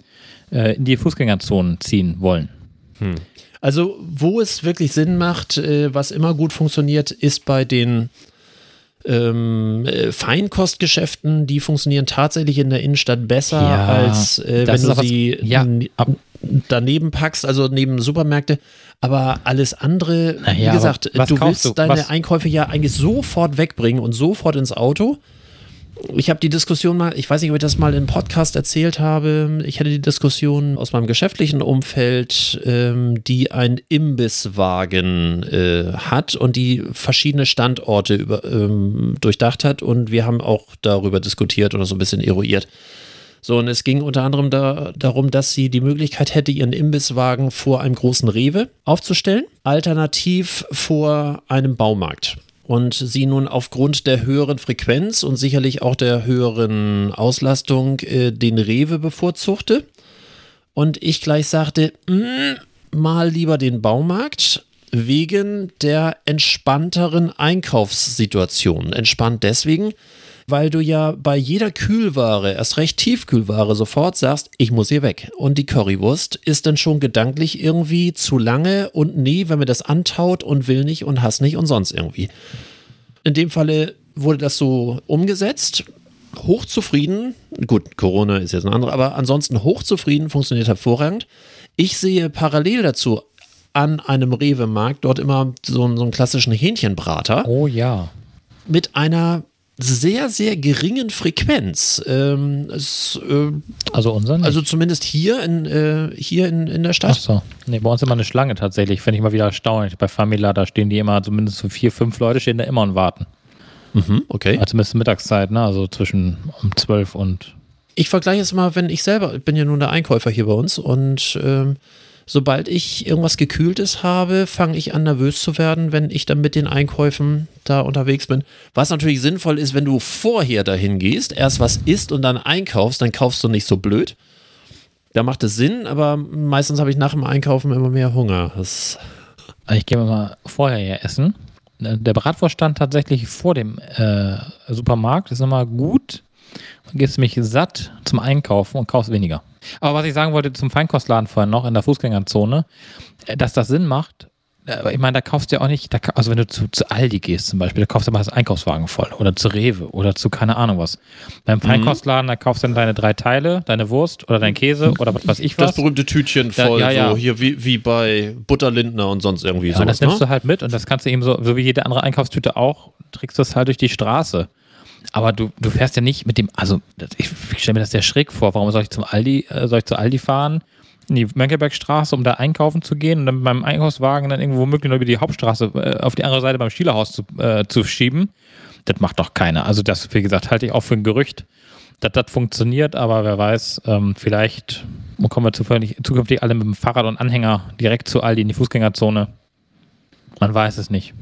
äh, in die Fußgängerzonen ziehen wollen. Also, wo es wirklich Sinn macht, äh, was immer gut funktioniert, ist bei den ähm, äh, Feinkostgeschäften. Die funktionieren tatsächlich in der Innenstadt besser, Ja, als äh, wenn du auch was- sie ja, daneben packst, also neben Supermärkte. Aber alles andere, ja, wie gesagt, du willst du? deine Was- Einkäufe ja eigentlich sofort wegbringen und sofort ins Auto. Ich habe die Diskussion mal, ich weiß nicht, ob ich das mal im Podcast erzählt habe. Ich hatte die Diskussion aus meinem geschäftlichen Umfeld, ähm, die einen Imbisswagen äh, hat und die verschiedene Standorte über, ähm, durchdacht hat. Und wir haben auch darüber diskutiert oder so ein bisschen eruiert. So, und es ging unter anderem da, darum, dass sie die Möglichkeit hätte, ihren Imbisswagen vor einem großen Rewe aufzustellen, alternativ vor einem Baumarkt. Und sie nun aufgrund der höheren Frequenz und sicherlich auch der höheren Auslastung äh, den Rewe bevorzugte. Und ich gleich sagte, "Mm, mal lieber den Baumarkt wegen der entspannteren Einkaufssituation. Entspannt deswegen, weil du ja bei jeder Kühlware, erst recht Tiefkühlware, sofort sagst, ich muss hier weg. Und die Currywurst ist dann schon gedanklich irgendwie zu lange und nee, wenn mir das antaut und will nicht und hasst nicht und sonst irgendwie. In dem Falle wurde das so umgesetzt. Hochzufrieden. Gut, Corona ist jetzt ein anderer, aber ansonsten hochzufrieden, funktioniert hervorragend. Ich sehe parallel dazu an einem Rewe-Markt dort immer so, einen- so einen klassischen Hähnchenbrater Oh ja. mit einer sehr, sehr geringen Frequenz. Ähm, es, äh, Also unseren? also zumindest hier in, äh, hier in, in der Ach Stadt. so. Nee, bei uns immer eine Schlange tatsächlich. Finde ich mal wieder erstaunlich. Bei Famila, da stehen die immer, zumindest so vier, fünf Leute stehen da immer und warten. Mhm, okay. Also zumindest Mittagszeit, ne? Also zwischen um 12 und. Ich vergleiche es mal, wenn ich selber, ich bin ja nun der Einkäufer hier bei uns und ähm, sobald ich irgendwas Gekühltes habe, fange ich an nervös zu werden, wenn ich dann mit den Einkäufen da unterwegs bin. Was natürlich sinnvoll ist, wenn du vorher dahin gehst, erst was isst und dann einkaufst, dann kaufst du nicht so blöd. Da macht es Sinn, aber meistens habe ich nach dem Einkaufen immer mehr Hunger. Das, Also Ich gehe mal vorher ja essen. Der Bratwurst stand tatsächlich vor dem äh, Supermarkt. Ist immer gut, gehst mich satt zum Einkaufen und kaufst weniger. Aber was ich sagen wollte zum Feinkostladen vorhin noch in der Fußgängerzone, äh, dass das Sinn macht, äh, ich meine, da kaufst du ja auch nicht, da, also wenn du zu, zu, Aldi gehst zum Beispiel, da kaufst du mal das Einkaufswagen voll oder zu Rewe oder zu keine Ahnung was. Beim mhm. Feinkostladen, da kaufst du dann deine drei Teile, deine Wurst oder dein Käse oder was weiß ich was. Das berühmte Tütchen voll, da, ja, ja. so hier wie, wie bei Butterlindner und sonst irgendwie ja, so. das nimmst ne? du halt mit und das kannst du eben so, so wie jede andere Einkaufstüte auch, trägst du es halt durch die Straße. Aber du, du fährst ja nicht mit dem, also ich, ich stelle mir das sehr schräg vor. Warum soll ich zum Aldi, äh, soll ich zu Aldi fahren? in die Mönckebergstraße, um da einkaufen zu gehen und dann mit meinem Einkaufswagen dann irgendwo womöglich noch über die Hauptstraße äh, auf die andere Seite beim Schielerhaus zu, äh, zu schieben. Das macht doch keiner. Also das, wie gesagt, halte ich auch für ein Gerücht, dass das funktioniert, aber wer weiß, ähm, vielleicht kommen wir zukünftig alle mit dem Fahrrad und Anhänger direkt zu Aldi in die Fußgängerzone. Man weiß es nicht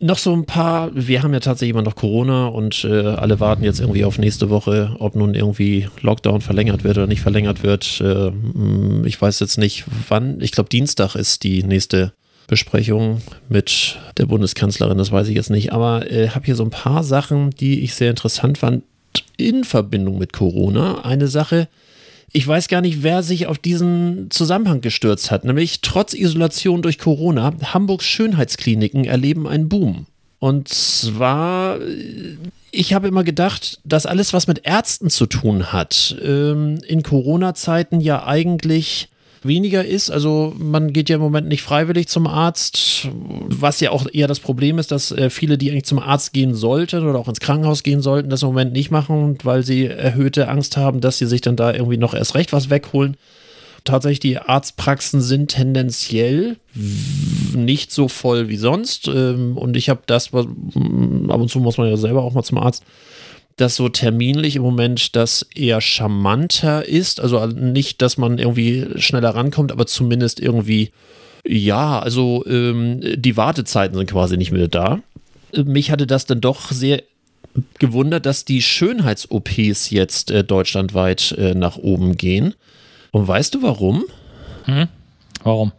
noch so ein paar, wir haben ja tatsächlich immer noch Corona und äh, alle warten jetzt irgendwie auf nächste Woche, ob nun irgendwie Lockdown verlängert wird oder nicht verlängert wird. Äh, ich weiß jetzt nicht wann. Ich glaube, Dienstag ist die nächste Besprechung mit der Bundeskanzlerin, das weiß ich jetzt nicht. Aber äh, habe hier so ein paar Sachen, die ich sehr interessant fand in Verbindung mit Corona. Eine Sache, ich weiß gar nicht, wer sich auf diesen Zusammenhang gestürzt hat. Nämlich trotz Isolation durch Corona, Hamburgs Schönheitskliniken erleben einen Boom. Und zwar, ich habe immer gedacht, dass alles, was mit Ärzten zu tun hat, ähm, in Corona-Zeiten ja eigentlich weniger ist. Also man geht ja im Moment nicht freiwillig zum Arzt, was ja auch eher das Problem ist, dass äh, viele, die eigentlich zum Arzt gehen sollten oder auch ins Krankenhaus gehen sollten, das im Moment nicht machen, weil sie erhöhte Angst haben, dass sie sich dann da irgendwie noch erst recht was wegholen. Tatsächlich, die Arztpraxen sind tendenziell nicht so voll wie sonst. Ähm, und ich habe das, ab und zu muss man ja selber auch mal zum Arzt, dass so terminlich im Moment das eher charmanter ist. Also nicht, dass man irgendwie schneller rankommt, aber zumindest irgendwie, ja, also ähm, die Wartezeiten sind quasi nicht mehr da. Mich hatte das dann doch sehr gewundert, dass die Schönheits-OPs jetzt äh, deutschlandweit äh, nach oben gehen. Und weißt du warum? Hm? Warum?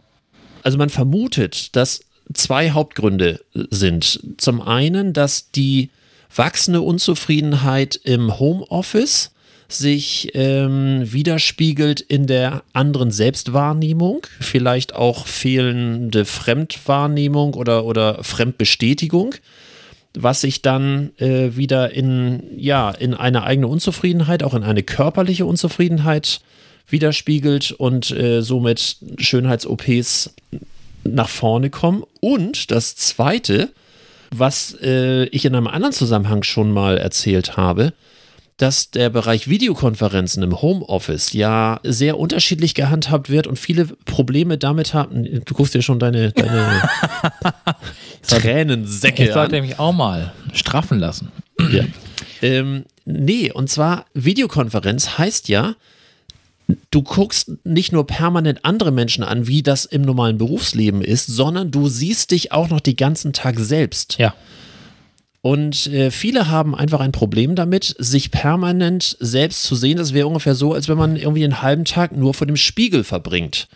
Also man vermutet, dass zwei Hauptgründe sind. Zum einen, dass die wachsende Unzufriedenheit im Homeoffice sich ähm, widerspiegelt in der anderen Selbstwahrnehmung, vielleicht auch fehlende Fremdwahrnehmung oder, oder Fremdbestätigung, was sich dann äh, wieder in, ja, in eine eigene Unzufriedenheit, auch in eine körperliche Unzufriedenheit widerspiegelt und äh, somit Schönheits-OPs nach vorne kommen. Und das Zweite, was äh, ich in einem anderen Zusammenhang schon mal erzählt habe, dass der Bereich Videokonferenzen im Homeoffice ja sehr unterschiedlich gehandhabt wird und viele Probleme damit haben. Du guckst dir schon deine, deine <laughs> Tränensäcke Ich sollte mich auch mal straffen lassen. Ja. Ähm, nee, und zwar Videokonferenz heißt ja, du guckst nicht nur permanent andere Menschen an, wie das im normalen Berufsleben ist, sondern du siehst dich auch noch den ganzen Tag selbst. Ja. Und äh, viele haben einfach ein Problem damit, sich permanent selbst zu sehen. Das wäre ungefähr so, als wenn man irgendwie einen halben Tag nur vor dem Spiegel verbringt.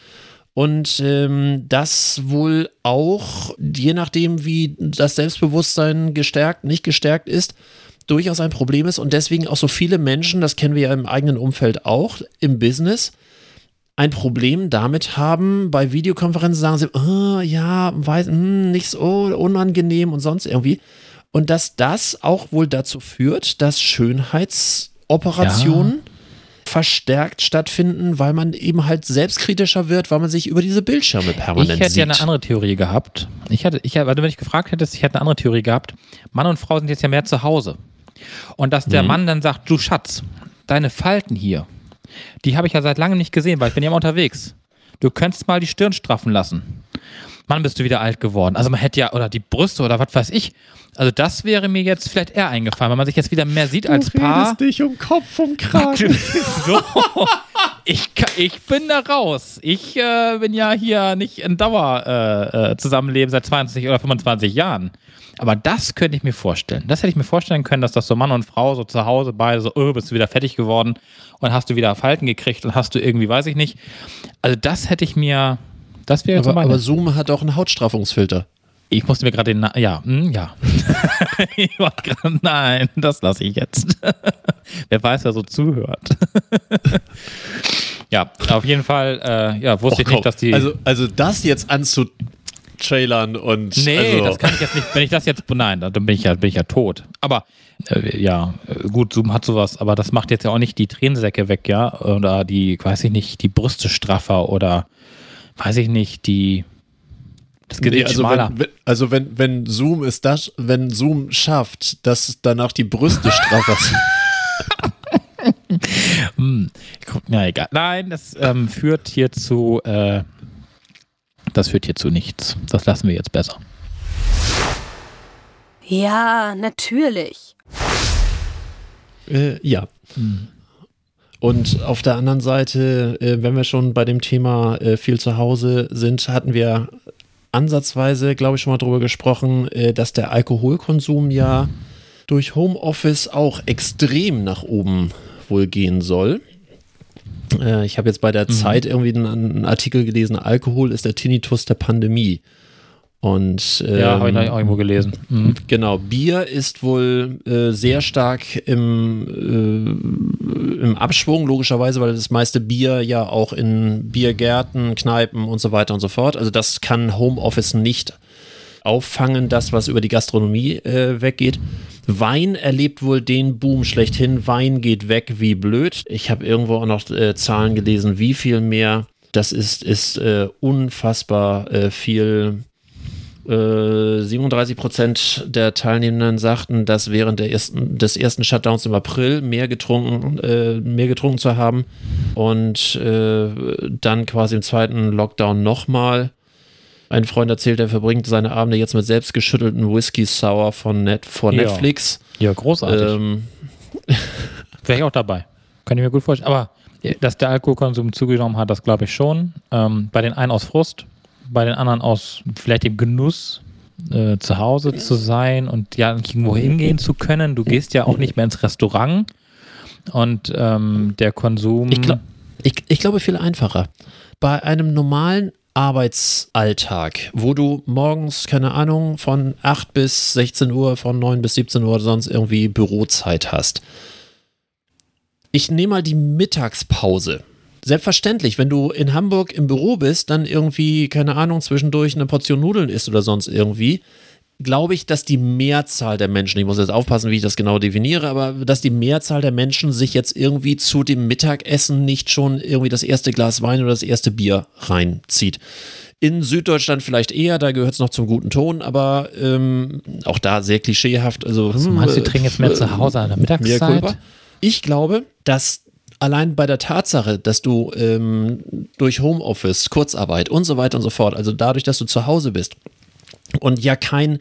Und ähm, das wohl auch, je nachdem, wie das Selbstbewusstsein gestärkt, nicht gestärkt ist, durchaus ein Problem ist und deswegen auch so viele Menschen, das kennen wir ja im eigenen Umfeld auch, im Business, ein Problem damit haben, bei Videokonferenzen sagen sie, oh, ja, weiß, hm, nicht so unangenehm und sonst irgendwie. Und dass das auch wohl dazu führt, dass Schönheitsoperationen ja. verstärkt stattfinden, weil man eben halt selbstkritischer wird, weil man sich über diese Bildschirme permanent sieht. Ich hätte sieht. ja eine andere Theorie gehabt. Ich hatte, ich, also wenn ich gefragt hättest, ich hätte eine andere Theorie gehabt. Mann und Frau sind jetzt ja mehr zu Hause. Und dass der mhm. Mann dann sagt, du Schatz, deine Falten hier, die habe ich ja seit langem nicht gesehen, weil ich bin ja immer unterwegs. Du könntest mal die Stirn straffen lassen. Mann, bist du wieder alt geworden. Also man hätte ja, oder die Brüste oder was weiß ich. Also das wäre mir jetzt vielleicht eher eingefallen, weil man sich jetzt wieder mehr sieht du als Paar. Du dich um Kopf und Kragen. <laughs> so. Ich, ich bin da raus. Ich äh, bin ja hier nicht in Dauer äh, äh zusammenleben seit 20 oder 25 Jahren. Aber das könnte ich mir vorstellen. Das hätte ich mir vorstellen können, dass das so Mann und Frau so zu Hause beide so, oh, bist du wieder fertig geworden und hast du wieder Falten gekriegt und hast du irgendwie, weiß ich nicht. Also das hätte ich mir, das wäre aber, aber Zoom hat auch einen Hautstraffungsfilter. Ich musste mir gerade den. Na ja, hm, ja. <laughs> grad, nein, das lasse ich jetzt. <laughs> Wer weiß, wer so zuhört. <laughs> ja, auf jeden Fall, äh, ja, wusste Och, ich nicht, dass die. Also, also das jetzt anzutrailern und. Nee, also das kann ich jetzt nicht. Wenn ich das jetzt. Nein, dann bin ich ja, bin ich ja tot. Aber äh, ja, gut, Zoom hat sowas, aber das macht jetzt ja auch nicht die Tränensäcke weg, ja. Oder die, weiß ich nicht, die Brüste straffer oder weiß ich nicht, die das Gesicht nee, also schmaler. Wenn, also wenn, wenn Zoom ist das, wenn Zoom schafft, dass danach die Brüste straffer sind. <laughs> hm, na egal. Nein, das ähm, führt hier zu, äh, das führt hier zu nichts. Das lassen wir jetzt besser. Ja, natürlich. Äh, ja. Hm. Und auf der anderen Seite, äh, wenn wir schon bei dem Thema äh, viel zu Hause sind, hatten wir ansatzweise, glaube ich, schon mal drüber gesprochen, äh, dass der Alkoholkonsum ja durch Homeoffice auch extrem nach oben wohl gehen soll. Äh, ich habe jetzt bei der mhm. Zeit irgendwie einen, einen, Artikel gelesen, Alkohol ist der Tinnitus der Pandemie. Und, ähm, ja, habe ich auch irgendwo gelesen. Mhm. Genau, Bier ist wohl äh, sehr stark im, äh, im Abschwung, logischerweise, weil das meiste Bier ja auch in Biergärten, Kneipen und so weiter und so fort. Also das kann Homeoffice nicht auffangen, das, was über die Gastronomie äh, weggeht. Wein erlebt wohl den Boom schlechthin. Wein geht weg wie blöd. Ich habe irgendwo auch noch äh, Zahlen gelesen, wie viel mehr. Das ist, ist äh, unfassbar äh, viel 37 äh, Prozent der Teilnehmenden sagten, dass während ersten, des ersten Shutdowns im April mehr getrunken, äh, mehr getrunken zu haben und äh, dann quasi im zweiten Lockdown nochmal. Ein Freund erzählt, er verbringt seine Abende jetzt mit selbstgeschüttelten Whisky Sour von Net vor ja. Netflix. Ja, großartig. Ähm, <laughs> Wäre ich auch dabei. Kann ich mir gut vorstellen. Aber dass der Alkoholkonsum zugenommen hat, das glaube ich schon. Ähm, bei den einen aus Frust, bei den anderen aus vielleicht dem Genuss, äh, zu Hause zu sein und ja irgendwo hingehen zu können. Du gehst ja auch nicht mehr ins Restaurant und ähm, der Konsum. Ich, glaub, ich, ich glaube viel einfacher. Bei einem normalen Arbeitsalltag, wo du morgens, keine Ahnung, von 8 bis 16 Uhr, von 9 bis 17 Uhr sonst irgendwie Bürozeit hast. Ich nehme mal die Mittagspause selbstverständlich, wenn du in Hamburg im Büro bist, dann irgendwie, keine Ahnung, zwischendurch eine Portion Nudeln isst oder sonst irgendwie, glaube ich, dass die Mehrzahl der Menschen, ich muss jetzt aufpassen, wie ich das genau definiere, aber dass die Mehrzahl der Menschen sich jetzt irgendwie zu dem Mittagessen nicht schon irgendwie das erste Glas Wein oder das erste Bier reinzieht. In Süddeutschland vielleicht eher, da gehört es noch zum guten Ton, aber ähm, auch da sehr klischeehaft. Also, also meinst du, die trinken jetzt mehr äh, zu Hause an der Mittagszeit? Ich glaube, dass allein bei der Tatsache, dass du ähm, durch Homeoffice, Kurzarbeit und so weiter und so fort, also dadurch, dass du zu Hause bist und ja kein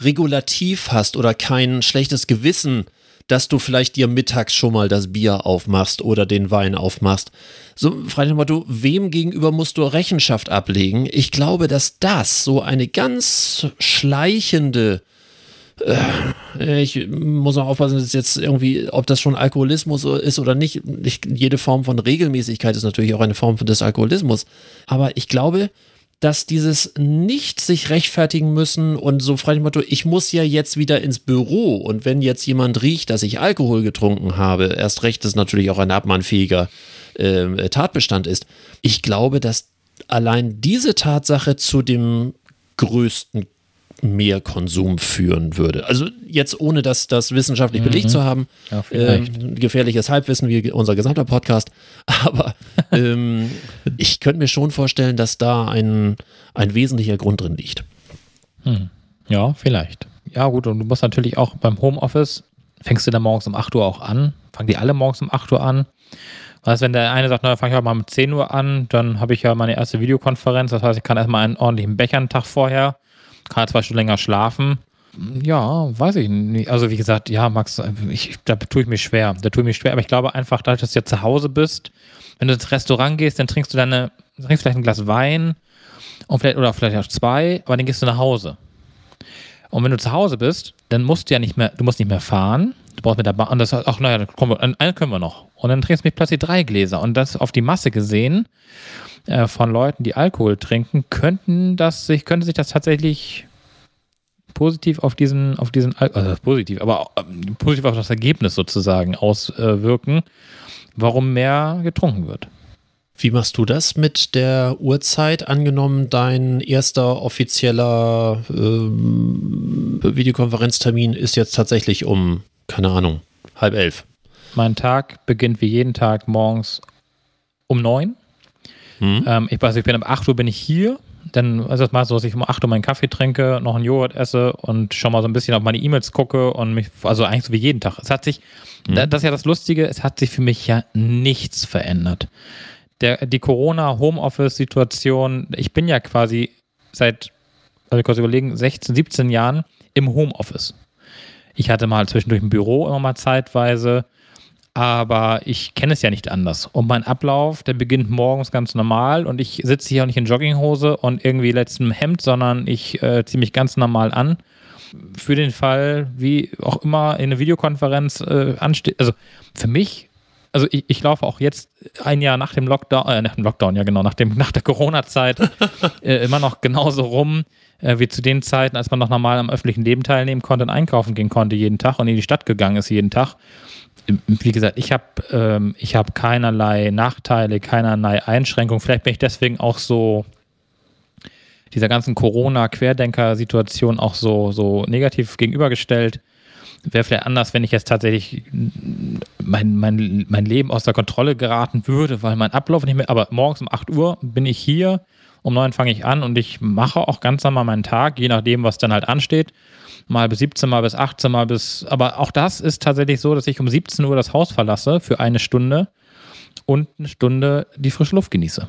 Regulativ hast oder kein schlechtes Gewissen, dass du vielleicht dir mittags schon mal das Bier aufmachst oder den Wein aufmachst. So, ich mal, du, wem gegenüber musst du Rechenschaft ablegen? Ich glaube, dass das so eine ganz schleichende äh, ich muss auch aufpassen, dass jetzt irgendwie, ob das schon Alkoholismus ist oder nicht. nicht. Jede Form von Regelmäßigkeit ist natürlich auch eine Form des Alkoholismus. Aber ich glaube, dass dieses nicht sich rechtfertigen müssen und so frei Motto, ich muss ja jetzt wieder ins Büro und wenn jetzt jemand riecht, dass ich Alkohol getrunken habe, erst recht ist natürlich auch ein abmannfähiger äh, Tatbestand ist. Ich glaube, dass allein diese Tatsache zu dem größten mehr Konsum führen würde. Also jetzt ohne das, das wissenschaftlich mhm. belegt zu haben, ja, äh, gefährliches Halbwissen wie unser gesamter Podcast, <laughs> aber ähm, ich könnte mir schon vorstellen, dass da ein, ein wesentlicher Grund drin liegt. Hm. Ja, vielleicht. Ja gut, und du musst natürlich auch beim Homeoffice, fängst du dann morgens um 8 Uhr auch an, fangen die alle morgens um 8 Uhr an. Was, wenn der eine sagt, na, fange ich halt mal um 10 Uhr an, dann habe ich ja meine erste Videokonferenz. Das heißt, ich kann erstmal einen ordentlichen Becher einen Tag vorher kann zwei Stunden länger schlafen. Ja, weiß ich nicht. Also wie gesagt, ja, Max, ich, da tue ich mich schwer. Da tue ich mich schwer, aber ich glaube einfach, dadurch, dass du ja zu Hause bist, wenn du ins Restaurant gehst, dann trinkst du deine, trinkst vielleicht ein Glas Wein und vielleicht, oder vielleicht auch zwei, aber dann gehst du nach Hause. Und wenn du zu Hause bist, dann musst du ja nicht mehr, du musst nicht mehr fahren. Du brauchst mit der Bahn, das, ach naja, dann kommen wir, einen können wir noch. Und dann trinkst du mich plötzlich drei Gläser. Und das auf die Masse gesehen, äh, von Leuten, die Alkohol trinken, könnten das sich, könnte sich das tatsächlich positiv auf diesen, auf diesen, also positiv, aber ähm, positiv auf das Ergebnis sozusagen auswirken, warum mehr getrunken wird. Wie machst du das mit der Uhrzeit? Angenommen, dein erster offizieller ähm, Videokonferenztermin ist jetzt tatsächlich um, keine Ahnung, halb elf. Mein Tag beginnt wie jeden Tag morgens um neun. Hm. Ähm, ich weiß, ich bin um 8 Uhr bin ich hier. Dann ist das mal so, dass ich um 8 Uhr meinen Kaffee trinke, noch einen Joghurt esse und schon mal so ein bisschen auf meine E-Mails gucke und mich, also eigentlich so wie jeden Tag. Es hat sich, hm. das ist ja das Lustige, es hat sich für mich ja nichts verändert der, die Corona-Homeoffice-Situation, ich bin ja quasi seit, also ich kurz überlegen, 16, 17 Jahren im Homeoffice. Ich hatte mal zwischendurch ein Büro immer mal zeitweise, aber ich kenne es ja nicht anders. Und mein Ablauf, der beginnt morgens ganz normal und ich sitze hier auch nicht in Jogginghose und irgendwie letztem Hemd, sondern ich äh, ziehe mich ganz normal an. Für den Fall, wie auch immer in eine Videokonferenz äh, ansteht. Also für mich also ich, ich laufe auch jetzt ein Jahr nach dem Lockdown, äh, nach dem Lockdown, ja genau, nach, dem, nach der Corona-Zeit <laughs> äh, immer noch genauso rum äh, wie zu den Zeiten, als man noch normal am öffentlichen Leben teilnehmen konnte und einkaufen gehen konnte jeden Tag und in die Stadt gegangen ist jeden Tag. Wie gesagt, ich habe ähm, hab keinerlei Nachteile, keinerlei Einschränkungen. Vielleicht bin ich deswegen auch so dieser ganzen Corona-Querdenker-Situation auch so, so negativ gegenübergestellt wäre vielleicht anders, wenn ich jetzt tatsächlich mein, mein, mein Leben aus der Kontrolle geraten würde, weil mein Ablauf nicht mehr, aber morgens um 8 Uhr bin ich hier, um 9 fange ich an und ich mache auch ganz normal meinen Tag, je nachdem, was dann halt ansteht. Mal bis 17, mal bis 18, mal bis, aber auch das ist tatsächlich so, dass ich um 17 Uhr das Haus verlasse für eine Stunde und eine Stunde die frische Luft genieße.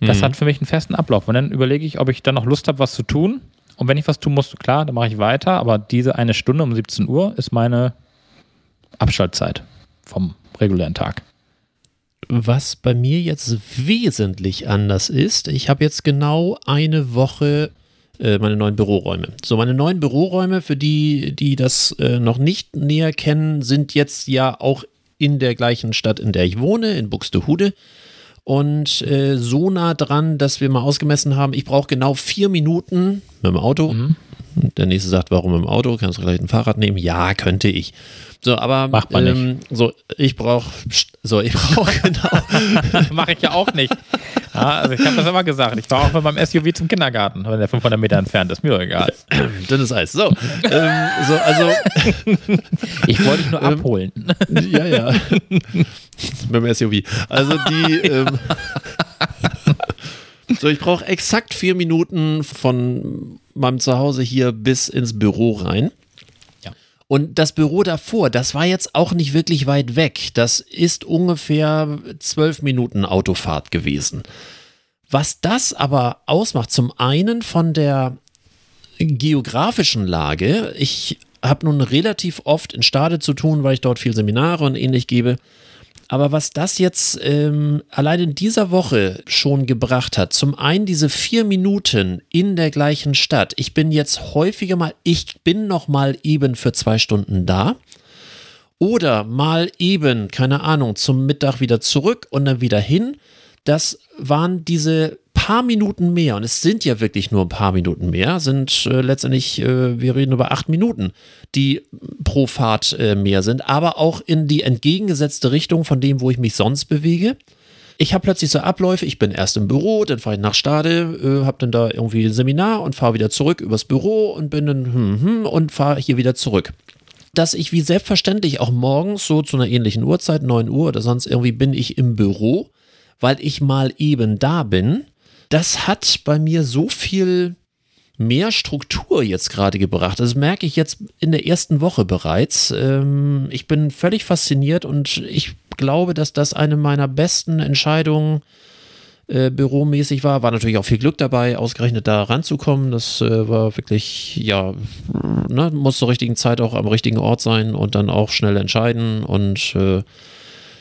Das mhm. hat für mich einen festen Ablauf. Und dann überlege ich, ob ich dann noch Lust habe, was zu tun und wenn ich was tun muss, klar, dann mache ich weiter. Aber diese eine Stunde um 17 Uhr ist meine Abschaltzeit vom regulären Tag. Was bei mir jetzt wesentlich anders ist, ich habe jetzt genau eine Woche äh, meine neuen Büroräume. So, meine neuen Büroräume, für die, die das äh, noch nicht näher kennen, sind jetzt ja auch in der gleichen Stadt, in der ich wohne, in Buxtehude und äh, so nah dran, dass wir mal ausgemessen haben, ich brauche genau vier Minuten mit dem Auto. Mhm. Der nächste sagt, warum dem Auto? Kannst du gleich ein Fahrrad nehmen? Ja, könnte ich. So, aber Macht man ähm, nicht. so, ich brauche, so, ich brauche <laughs> genau. <laughs> Mache ich ja auch nicht. Ja, also ich habe das immer gesagt. Ich fahre auch mit meinem SUV zum Kindergarten, wenn der 500 Meter entfernt ist. Mir egal. <clears throat> Dünnes Eis. So, ähm, so also. <laughs> ich wollte dich nur ähm, abholen. Ja, ja. mit dem SUV. Also die. Ähm, so, ich brauche exakt vier Minuten von meinem Zuhause hier bis ins Büro rein. Und das Büro davor, das war jetzt auch nicht wirklich weit weg. Das ist ungefähr zwölf Minuten Autofahrt gewesen. Was das aber ausmacht, zum einen von der geografischen Lage, ich habe nun relativ oft in Stade zu tun, weil ich dort viel Seminare und ähnlich gebe. Aber was das jetzt ähm, allein in dieser Woche schon gebracht hat, zum einen diese vier Minuten in der gleichen Stadt. Ich bin jetzt häufiger mal, ich bin noch mal eben für zwei Stunden da. Oder mal eben, keine Ahnung, zum Mittag wieder zurück und dann wieder hin. Das waren diese paar Minuten mehr, und es sind ja wirklich nur ein paar Minuten mehr, sind äh, letztendlich, äh, wir reden über acht Minuten, die pro Fahrt äh, mehr sind, aber auch in die entgegengesetzte Richtung von dem, wo ich mich sonst bewege. Ich habe plötzlich so Abläufe, ich bin erst im Büro, dann fahre ich nach Stade, äh, habe dann da irgendwie ein Seminar und fahre wieder zurück übers Büro und bin dann hm, hm, und fahre hier wieder zurück dass ich wie selbstverständlich auch morgens so zu einer ähnlichen Uhrzeit, 9 Uhr oder sonst irgendwie bin ich im Büro, weil ich mal eben da bin das hat bei mir so viel mehr Struktur jetzt gerade gebracht. Das merke ich jetzt in der ersten Woche bereits. Ähm, ich bin völlig fasziniert und ich glaube, dass das eine meiner besten Entscheidungen äh, büromäßig war. War natürlich auch viel Glück dabei, ausgerechnet da ranzukommen. Das äh, war wirklich, ja, ne, muss zur richtigen Zeit auch am richtigen Ort sein und dann auch schnell entscheiden. Und äh,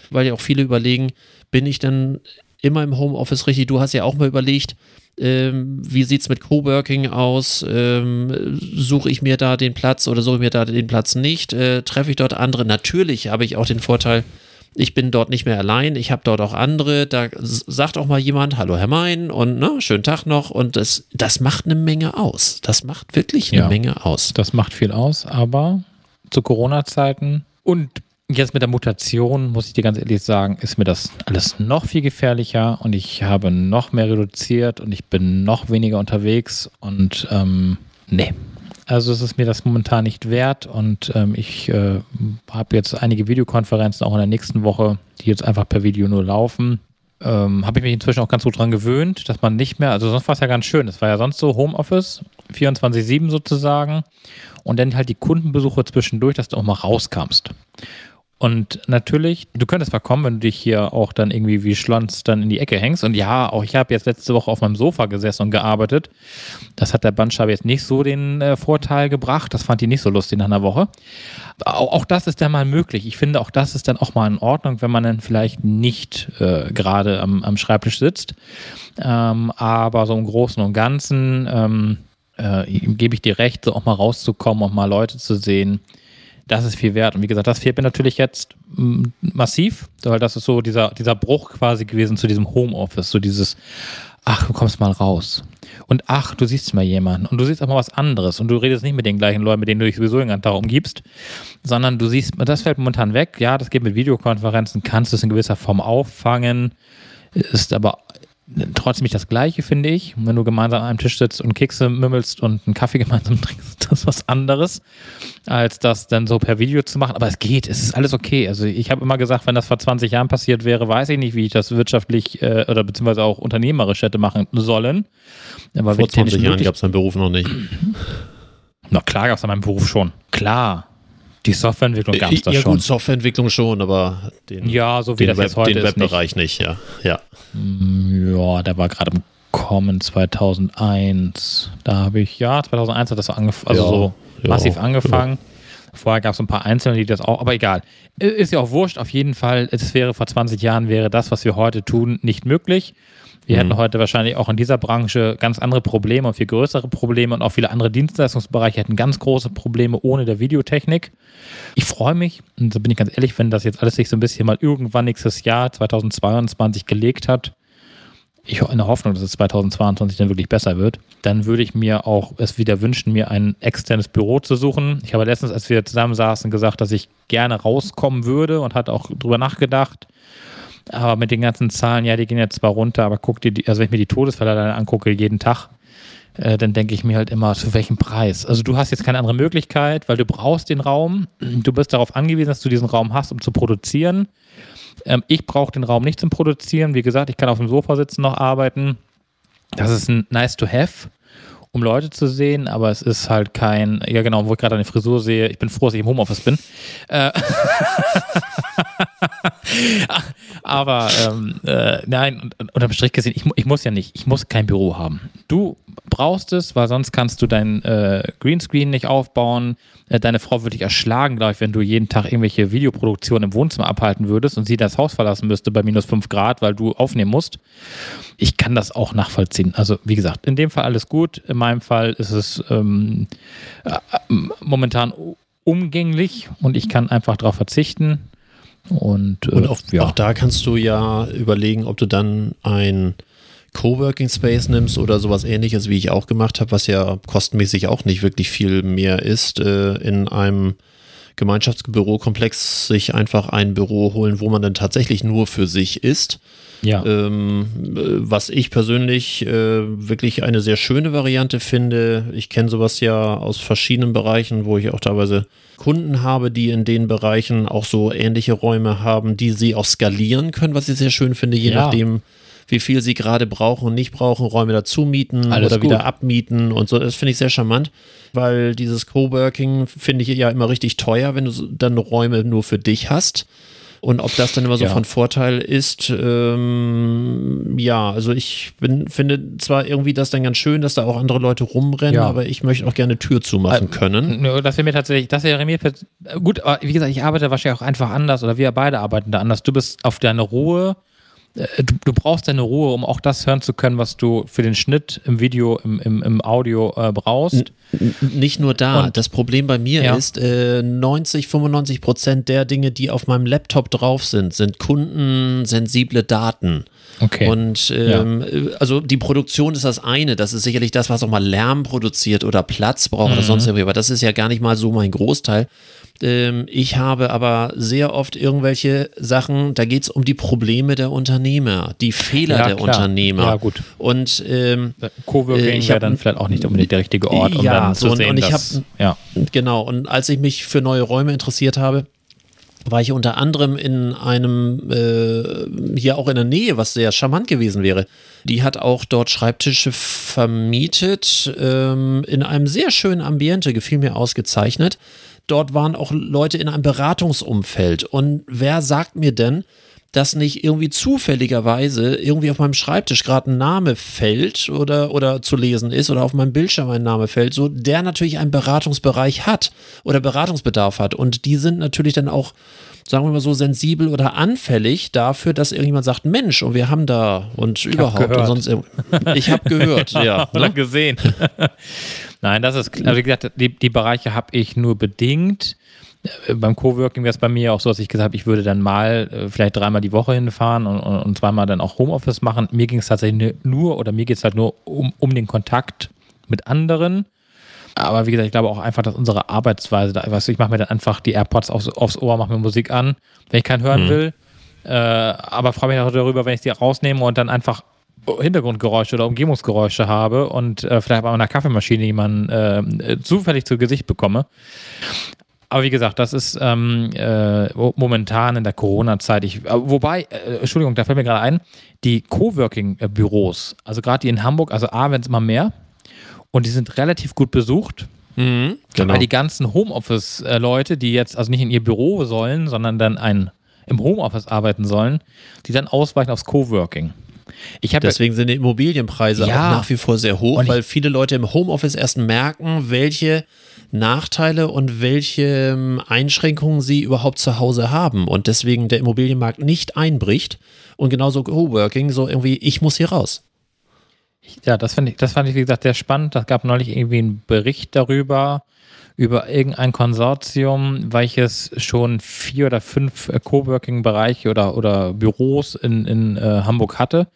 weil ja auch viele überlegen, bin ich denn immer im Homeoffice richtig. Du hast ja auch mal überlegt, ähm, wie sieht es mit Coworking aus? Ähm, suche ich mir da den Platz oder suche ich mir da den Platz nicht? Äh, treffe ich dort andere? Natürlich habe ich auch den Vorteil, ich bin dort nicht mehr allein, ich habe dort auch andere, da sagt auch mal jemand, hallo Herr Mein und ne, schönen Tag noch und das, das macht eine Menge aus. Das macht wirklich eine ja, Menge aus. Das macht viel aus, aber zu Corona-Zeiten und jetzt mit der Mutation, muss ich dir ganz ehrlich sagen, ist mir das alles noch viel gefährlicher und ich habe noch mehr reduziert und ich bin noch weniger unterwegs und ähm, nee, also es ist mir das momentan nicht wert und ähm, ich äh, habe jetzt einige Videokonferenzen auch in der nächsten Woche, die jetzt einfach per Video nur laufen. Ähm, habe ich mich inzwischen auch ganz gut dran gewöhnt, dass man nicht mehr, also sonst war es ja ganz schön, es war ja sonst so Homeoffice, 24-7 sozusagen und dann halt die Kundenbesuche zwischendurch, dass du auch mal rauskamst. Und natürlich, du könntest verkommen, wenn du dich hier auch dann irgendwie wie Schlons dann in die Ecke hängst. Und ja, auch ich habe jetzt letzte Woche auf meinem Sofa gesessen und gearbeitet. Das hat der Bandscheibe jetzt nicht so den äh, Vorteil gebracht. Das fand ich nicht so lustig nach einer Woche. Auch, auch, das ist dann mal möglich. Ich finde, auch das ist dann auch mal in Ordnung, wenn man dann vielleicht nicht äh, gerade am, am, Schreibtisch sitzt. Ähm, aber so im Großen und Ganzen ähm, äh, gebe ich dir recht, so auch mal rauszukommen und mal Leute zu sehen das ist viel wert. Und wie gesagt, das fehlt mir natürlich jetzt mm, massiv, weil das ist so dieser, dieser Bruch quasi gewesen zu diesem Homeoffice, so dieses, ach, du kommst mal raus. Und ach, du siehst mal jemanden und du siehst auch mal was anderes und du redest nicht mit den gleichen Leuten, mit denen du dich sowieso den ganzen Tag umgibst, sondern du siehst, das fällt momentan weg. Ja, das geht mit Videokonferenzen, kannst du es in gewisser Form auffangen, ist aber trotzdem nicht das Gleiche, finde ich. Wenn du gemeinsam an einem Tisch sitzt und Kekse mümmelst und einen Kaffee <laughs> gemeinsam trinkst, das ist was anderes, als das dann so per Video zu machen. Aber es geht, es ist alles okay. Also ich habe immer gesagt, wenn das vor 20 Jahren passiert wäre, weiß ich nicht, wie ich das wirtschaftlich äh, oder beziehungsweise auch unternehmerisch hätte machen sollen. Aber vor 20 Jahren gab es meinen Beruf noch nicht. Na klar gab es meinen Beruf schon. Klar. Die Softwareentwicklung gab es da ja, schon. Ja gut, Softwareentwicklung schon, aber den, ja, so wie den, Web, den Webbereich nicht. nicht, ja. ja. Mm, ja, der war gerade im Kommen 2001. Da habe ich, ja, 2001 hat das angefangen, also ja, so ja, massiv angefangen. Vorher gab es ein paar Einzelne, die das auch, aber egal. Ist ja auch wurscht, auf jeden Fall. Es wäre vor 20 Jahren wäre das, was wir heute tun, nicht möglich. Wir mhm. hätten heute wahrscheinlich auch in dieser Branche ganz andere Probleme und viel größere Probleme und auch viele andere Dienstleistungsbereiche hätten ganz große Probleme ohne der Videotechnik. Ich freue mich, und da bin ich ganz ehrlich, wenn das jetzt alles sich so ein bisschen mal irgendwann nächstes Jahr, 2022, gelegt hat, ich in der Hoffnung, dass es 2022 dann wirklich besser wird, dann würde ich mir auch es wieder wünschen, mir ein externes Büro zu suchen. Ich habe letztens, als wir zusammen saßen, gesagt, dass ich gerne rauskommen würde und hatte auch drüber nachgedacht. Aber mit den ganzen Zahlen, ja, die gehen jetzt zwar runter, aber guck dir, die, also wenn ich mir die Todesfälle dann angucke, jeden Tag, äh, dann denke ich mir halt immer, zu welchem Preis? Also du hast jetzt keine andere Möglichkeit, weil du brauchst den Raum. Du bist darauf angewiesen, dass du diesen Raum hast, um zu produzieren. Ähm, ich brauche den Raum nicht zum Produzieren. Wie gesagt, ich kann auf dem Sofa sitzen, noch arbeiten. Das ist ein nice to have um Leute zu sehen, aber es ist halt kein, ja genau, wo ich gerade eine Frisur sehe, ich bin froh, dass ich im Homeoffice bin. Äh, <laughs> <laughs> aber ähm, äh, nein, unterm Strich gesehen, ich, ich, muss ja nicht, ich muss kein Büro haben. Du brauchst es, weil sonst kannst du dein äh, Greenscreen nicht aufbauen. Äh, deine Frau würde dich erschlagen, glaube ich, wenn du jeden Tag irgendwelche Videoproduktionen im Wohnzimmer abhalten würdest und sie das Haus verlassen müsste bei minus 5 Grad, weil du aufnehmen musst. Ich kann das auch nachvollziehen. Also, wie gesagt, in dem Fall alles gut. In meinem Fall ist es ähm, äh, momentan umgänglich und ich kann einfach darauf verzichten. Und, äh, und auch, ja. auch da kannst du ja überlegen, ob du dann ein Coworking Space nimmst oder sowas ähnliches, wie ich auch gemacht habe, was ja kostenmäßig auch nicht wirklich viel mehr ist, äh, in einem Gemeinschaftsbürokomplex sich einfach ein Büro holen, wo man dann tatsächlich nur für sich ist. Ja. Ähm, was ich persönlich äh, wirklich eine sehr schöne Variante finde. Ich kenne sowas ja aus verschiedenen Bereichen, wo ich auch teilweise Kunden habe, die in den Bereichen auch so ähnliche Räume haben, die sie auch skalieren können, was ich sehr schön finde, je ja. nachdem, wie viel sie gerade brauchen und nicht brauchen, Räume dazu mieten Alles oder gut. wieder abmieten und so. Das finde ich sehr charmant, weil dieses Coworking finde ich ja immer richtig teuer, wenn du dann Räume nur für dich hast. Und ob das dann immer so ja. von Vorteil ist, ähm, ja, also ich bin, finde zwar irgendwie das dann ganz schön, dass da auch andere Leute rumrennen, ja. aber ich möchte auch gerne Tür zumachen äh, können. Das wäre mir tatsächlich, das wäre mir, gut, wie gesagt, ich arbeite wahrscheinlich auch einfach anders oder wir beide arbeiten da anders. Du bist auf deine Ruhe äh, du, du, brauchst deine Ruhe, um auch das hören zu können, was du für den Schnitt im Video, im, im, im Audio äh, brauchst. Nicht nur da. Und, das Problem bei mir ja. ist, äh, 90, 95 Prozent der Dinge, die auf meinem Laptop drauf sind, sind kundensensible Daten. Okay. Und ähm, ja. also die Produktion ist das eine, das ist sicherlich das, was auch mal Lärm produziert oder Platz braucht mhm. oder sonst irgendwie, aber das ist ja gar nicht mal so mein Großteil. Ähm, ich habe aber sehr oft irgendwelche Sachen, da geht es um die Probleme der Unternehmer, die Fehler ja, der klar. Unternehmer. Ja, gut. Und ähm, Coworking äh, wäre dann vielleicht auch nicht unbedingt der richtige Ort, um ja, dann zu so, sehen, und ich dass, hab, ja. Genau, und als ich mich für neue Räume interessiert habe, war ich unter anderem in einem, äh, hier auch in der Nähe, was sehr charmant gewesen wäre. Die hat auch dort Schreibtische vermietet, ähm, in einem sehr schönen Ambiente, gefiel mir ausgezeichnet. Dort waren auch Leute in einem Beratungsumfeld. Und wer sagt mir denn, dass nicht irgendwie zufälligerweise irgendwie auf meinem Schreibtisch gerade ein Name fällt oder, oder zu lesen ist oder auf meinem Bildschirm ein Name fällt, so der natürlich einen Beratungsbereich hat oder Beratungsbedarf hat. Und die sind natürlich dann auch, sagen wir mal so, sensibel oder anfällig dafür, dass irgendjemand sagt, Mensch, und wir haben da und ich überhaupt und sonst. Ich habe gehört, <laughs> ja. Oder ne? gesehen. Nein, das ist, also wie gesagt, die, die Bereiche habe ich nur bedingt. Äh, beim Coworking wäre es bei mir auch so, dass ich gesagt habe, ich würde dann mal äh, vielleicht dreimal die Woche hinfahren und, und, und zweimal dann auch Homeoffice machen. Mir ging es tatsächlich nur oder mir geht es halt nur um, um den Kontakt mit anderen. Aber wie gesagt, ich glaube auch einfach, dass unsere Arbeitsweise, da, weißt du, ich mache mir dann einfach die AirPods aufs, aufs Ohr, mache mir Musik an, wenn ich keinen hören mhm. will. Äh, aber freue mich auch darüber, wenn ich die rausnehme und dann einfach Hintergrundgeräusche oder Umgebungsgeräusche habe und äh, vielleicht bei einer Kaffeemaschine jemanden äh, zufällig zu Gesicht bekomme. Aber wie gesagt, das ist ähm, äh, momentan in der Corona-Zeit. äh, wobei, äh, Entschuldigung, da fällt mir gerade ein, die Coworking-Büros, also gerade die in Hamburg, also A, werden es immer mehr und die sind relativ gut besucht. Mhm, genau. Weil die ganzen Homeoffice-Leute, die jetzt also nicht in ihr Büro sollen, sondern dann ein, im Homeoffice arbeiten sollen, die dann ausweichen aufs Coworking. Deswegen sind die Immobilienpreise ja, auch nach wie vor sehr hoch, weil viele Leute im Homeoffice erst merken, welche Nachteile und welche ähm, Einschränkungen sie überhaupt zu Hause haben und deswegen der Immobilienmarkt nicht einbricht und genauso Coworking, so irgendwie, ich muss hier raus. Ja, das, ich, das fand ich, wie gesagt, sehr spannend. Das gab neulich irgendwie einen Bericht darüber, über irgendein Konsortium, welches schon vier oder fünf äh, Coworking-Bereiche oder, oder Büros in, in äh, Hamburg hatte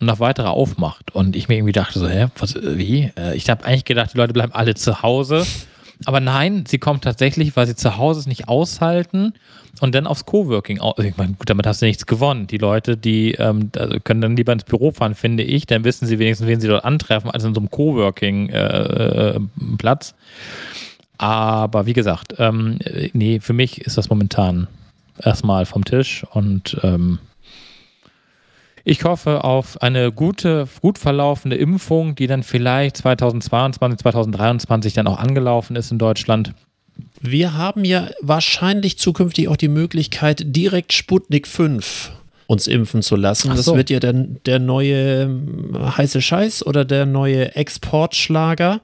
und noch weitere aufmacht. Und ich mir irgendwie dachte so, hä, was, wie? Äh, ich habe eigentlich gedacht, die Leute bleiben alle zu Hause aber nein, sie kommt tatsächlich, weil sie zu Hause es nicht aushalten und dann aufs Coworking. Also ich meine, gut, damit hast du nichts gewonnen. Die Leute, die ähm, können dann lieber ins Büro fahren, finde ich. Dann wissen sie wenigstens, wen sie dort antreffen, als in so einem Coworking-Platz. Äh, Aber wie gesagt, ähm, nee, für mich ist das momentan erstmal vom Tisch und ähm, ich hoffe auf eine gute, gut verlaufende Impfung, die dann vielleicht 2022, 2023 dann auch angelaufen ist in Deutschland. Wir haben ja wahrscheinlich zukünftig auch die Möglichkeit, direkt Sputnik 5 uns impfen zu lassen. So. Das wird ja dann der neue ähm, heiße Scheiß oder der neue Exportschlager.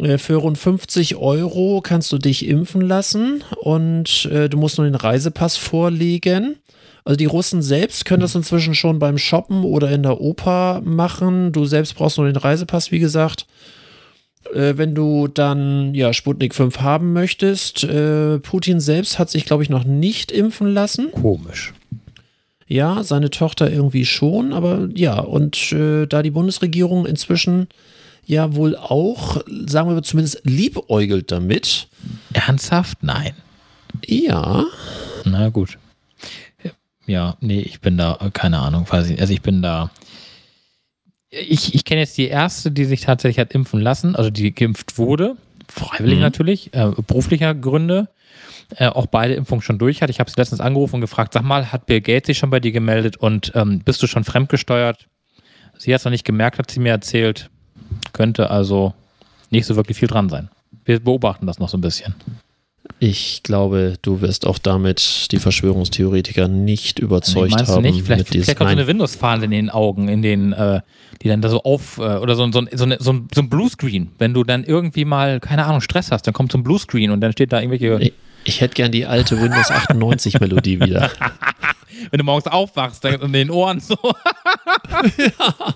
Äh, für rund 50 Euro kannst du dich impfen lassen und äh, du musst nur den Reisepass vorlegen. Also die Russen selbst können das inzwischen schon beim Shoppen oder in der Oper machen. Du selbst brauchst nur den Reisepass, wie gesagt. Äh, wenn du dann ja Sputnik 5 haben möchtest, äh, Putin selbst hat sich, glaube ich, noch nicht impfen lassen. Komisch. Ja, seine Tochter irgendwie schon, aber ja, und äh, da die Bundesregierung inzwischen ja wohl auch, sagen wir zumindest, liebäugelt damit. Ernsthaft? Nein. Ja. Na gut. Ja, nee, ich bin da, keine Ahnung, weiß ich, also ich bin da. Ich, ich kenne jetzt die erste, die sich tatsächlich hat impfen lassen, also die geimpft wurde, freiwillig mhm. natürlich, äh, beruflicher Gründe, äh, auch beide Impfungen schon durch hat. Ich habe sie letztens angerufen und gefragt, sag mal, hat Bill Gates sich schon bei dir gemeldet und ähm, bist du schon fremdgesteuert? Sie hat es noch nicht gemerkt, hat sie mir erzählt. Könnte also nicht so wirklich viel dran sein. Wir beobachten das noch so ein bisschen. Ich glaube, du wirst auch damit die Verschwörungstheoretiker nicht überzeugt nee, haben. Du nicht? Vielleicht, vielleicht kommt so eine Windows-Fahne in den Augen, in den, äh, die dann da so auf, äh, oder so, so, so, eine, so, ein, so ein Bluescreen. Wenn du dann irgendwie mal, keine Ahnung, Stress hast, dann kommt so ein Bluescreen und dann steht da irgendwelche. Ich, ich hätte gern die alte Windows 98 Melodie wieder. <laughs> wenn du morgens aufwachst, dann in den Ohren so. <laughs> <laughs> ja.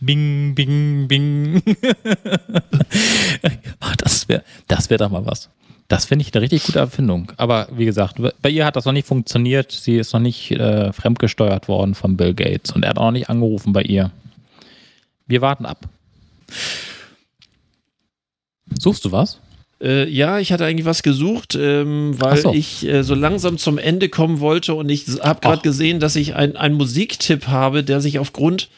Bing, bing, bing. Ach, <laughs> das wäre das wär doch mal was. Das finde ich eine richtig gute Erfindung. Aber wie gesagt, bei ihr hat das noch nicht funktioniert. Sie ist noch nicht äh, fremdgesteuert worden von Bill Gates und er hat auch noch nicht angerufen bei ihr. Wir warten ab. Suchst du was? Äh, ja, ich hatte eigentlich was gesucht, ähm, weil so. ich äh, so langsam zum Ende kommen wollte und ich habe gerade gesehen, dass ich einen Musiktipp habe, der sich aufgrund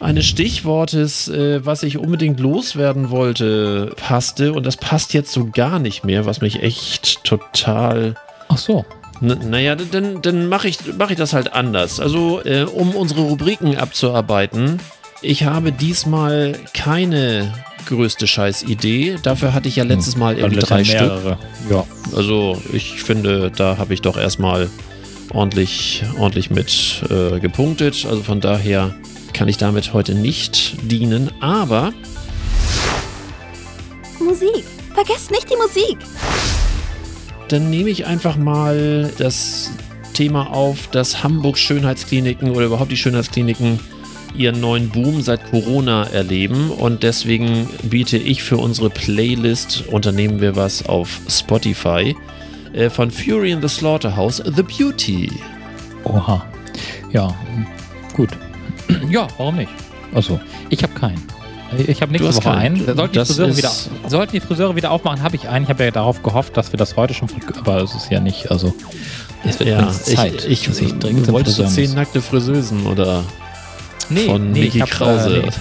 eines Stichwortes, äh, was ich unbedingt loswerden wollte, passte. Und das passt jetzt so gar nicht mehr, was mich echt total. Ach so. N naja, dann, dann mache ich, mach ich das halt anders. Also, äh, um unsere Rubriken abzuarbeiten, ich habe diesmal keine größte Scheißidee. Dafür hatte ich ja letztes hm. Mal irgendwie drei mehrere. Stück. Ja. Also, ich finde, da habe ich doch erstmal ordentlich, ordentlich mit äh, gepunktet. Also von daher kann ich damit heute nicht dienen, aber. Musik. Vergesst nicht die Musik. Dann nehme ich einfach mal das Thema auf, dass Hamburg Schönheitskliniken oder überhaupt die Schönheitskliniken ihren neuen Boom seit Corona erleben und deswegen biete ich für unsere Playlist Unternehmen wir was auf Spotify äh, von Fury in the Slaughterhouse The Beauty. Oha. Ja, gut. Ja, warum nicht? Also, ich habe keinen. Ich habe nächste Woche keinen. einen. Sollten die, Friseure wieder, sollten die Friseure wieder aufmachen, habe ich einen. Ich habe ja darauf gehofft, dass wir das heute schon, aber es ist ja nicht. Also, es wird ja, Zeit. Ich, ich, ich dringend wolltest du zehn nackte Friseusen oder nee, von nee, Niki Krause? Äh, nee.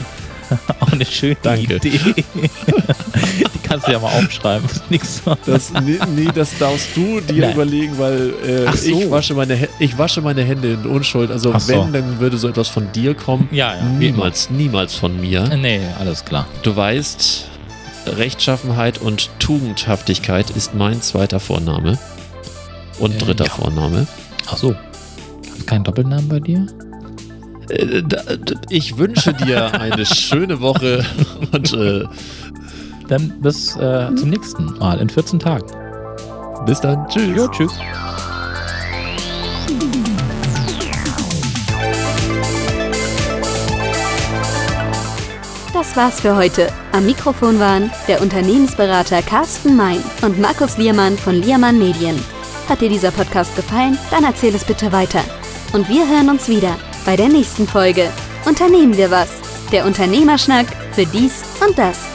<laughs> Auch eine schöne Danke. Idee. <laughs> Die kannst du ja mal aufschreiben. Nix das, nee, nee, das darfst du dir Nein. überlegen, weil äh, so. ich, wasche meine, ich wasche meine Hände in Unschuld. Also Ach wenn, so. dann würde so etwas von dir kommen. Ja, ja. Niemals, niemals von mir. Nee, alles klar. Du weißt, Rechtschaffenheit und Tugendhaftigkeit ist mein zweiter Vorname. Und äh, dritter ja. Vorname. Ach so. Kein Doppelnamen bei dir? Äh, ich wünsche dir eine <laughs> schöne Woche und äh, dann bis äh, zum nächsten Mal in 14 Tagen. Bis dann. Tschüss. Ja, tschüss. Das war's für heute. Am Mikrofon waren der Unternehmensberater Carsten Mein und Markus Liermann von Liermann Medien. Hat dir dieser Podcast gefallen? Dann erzähl es bitte weiter. Und wir hören uns wieder bei der nächsten Folge. Unternehmen wir was. Der Unternehmerschnack für dies und das.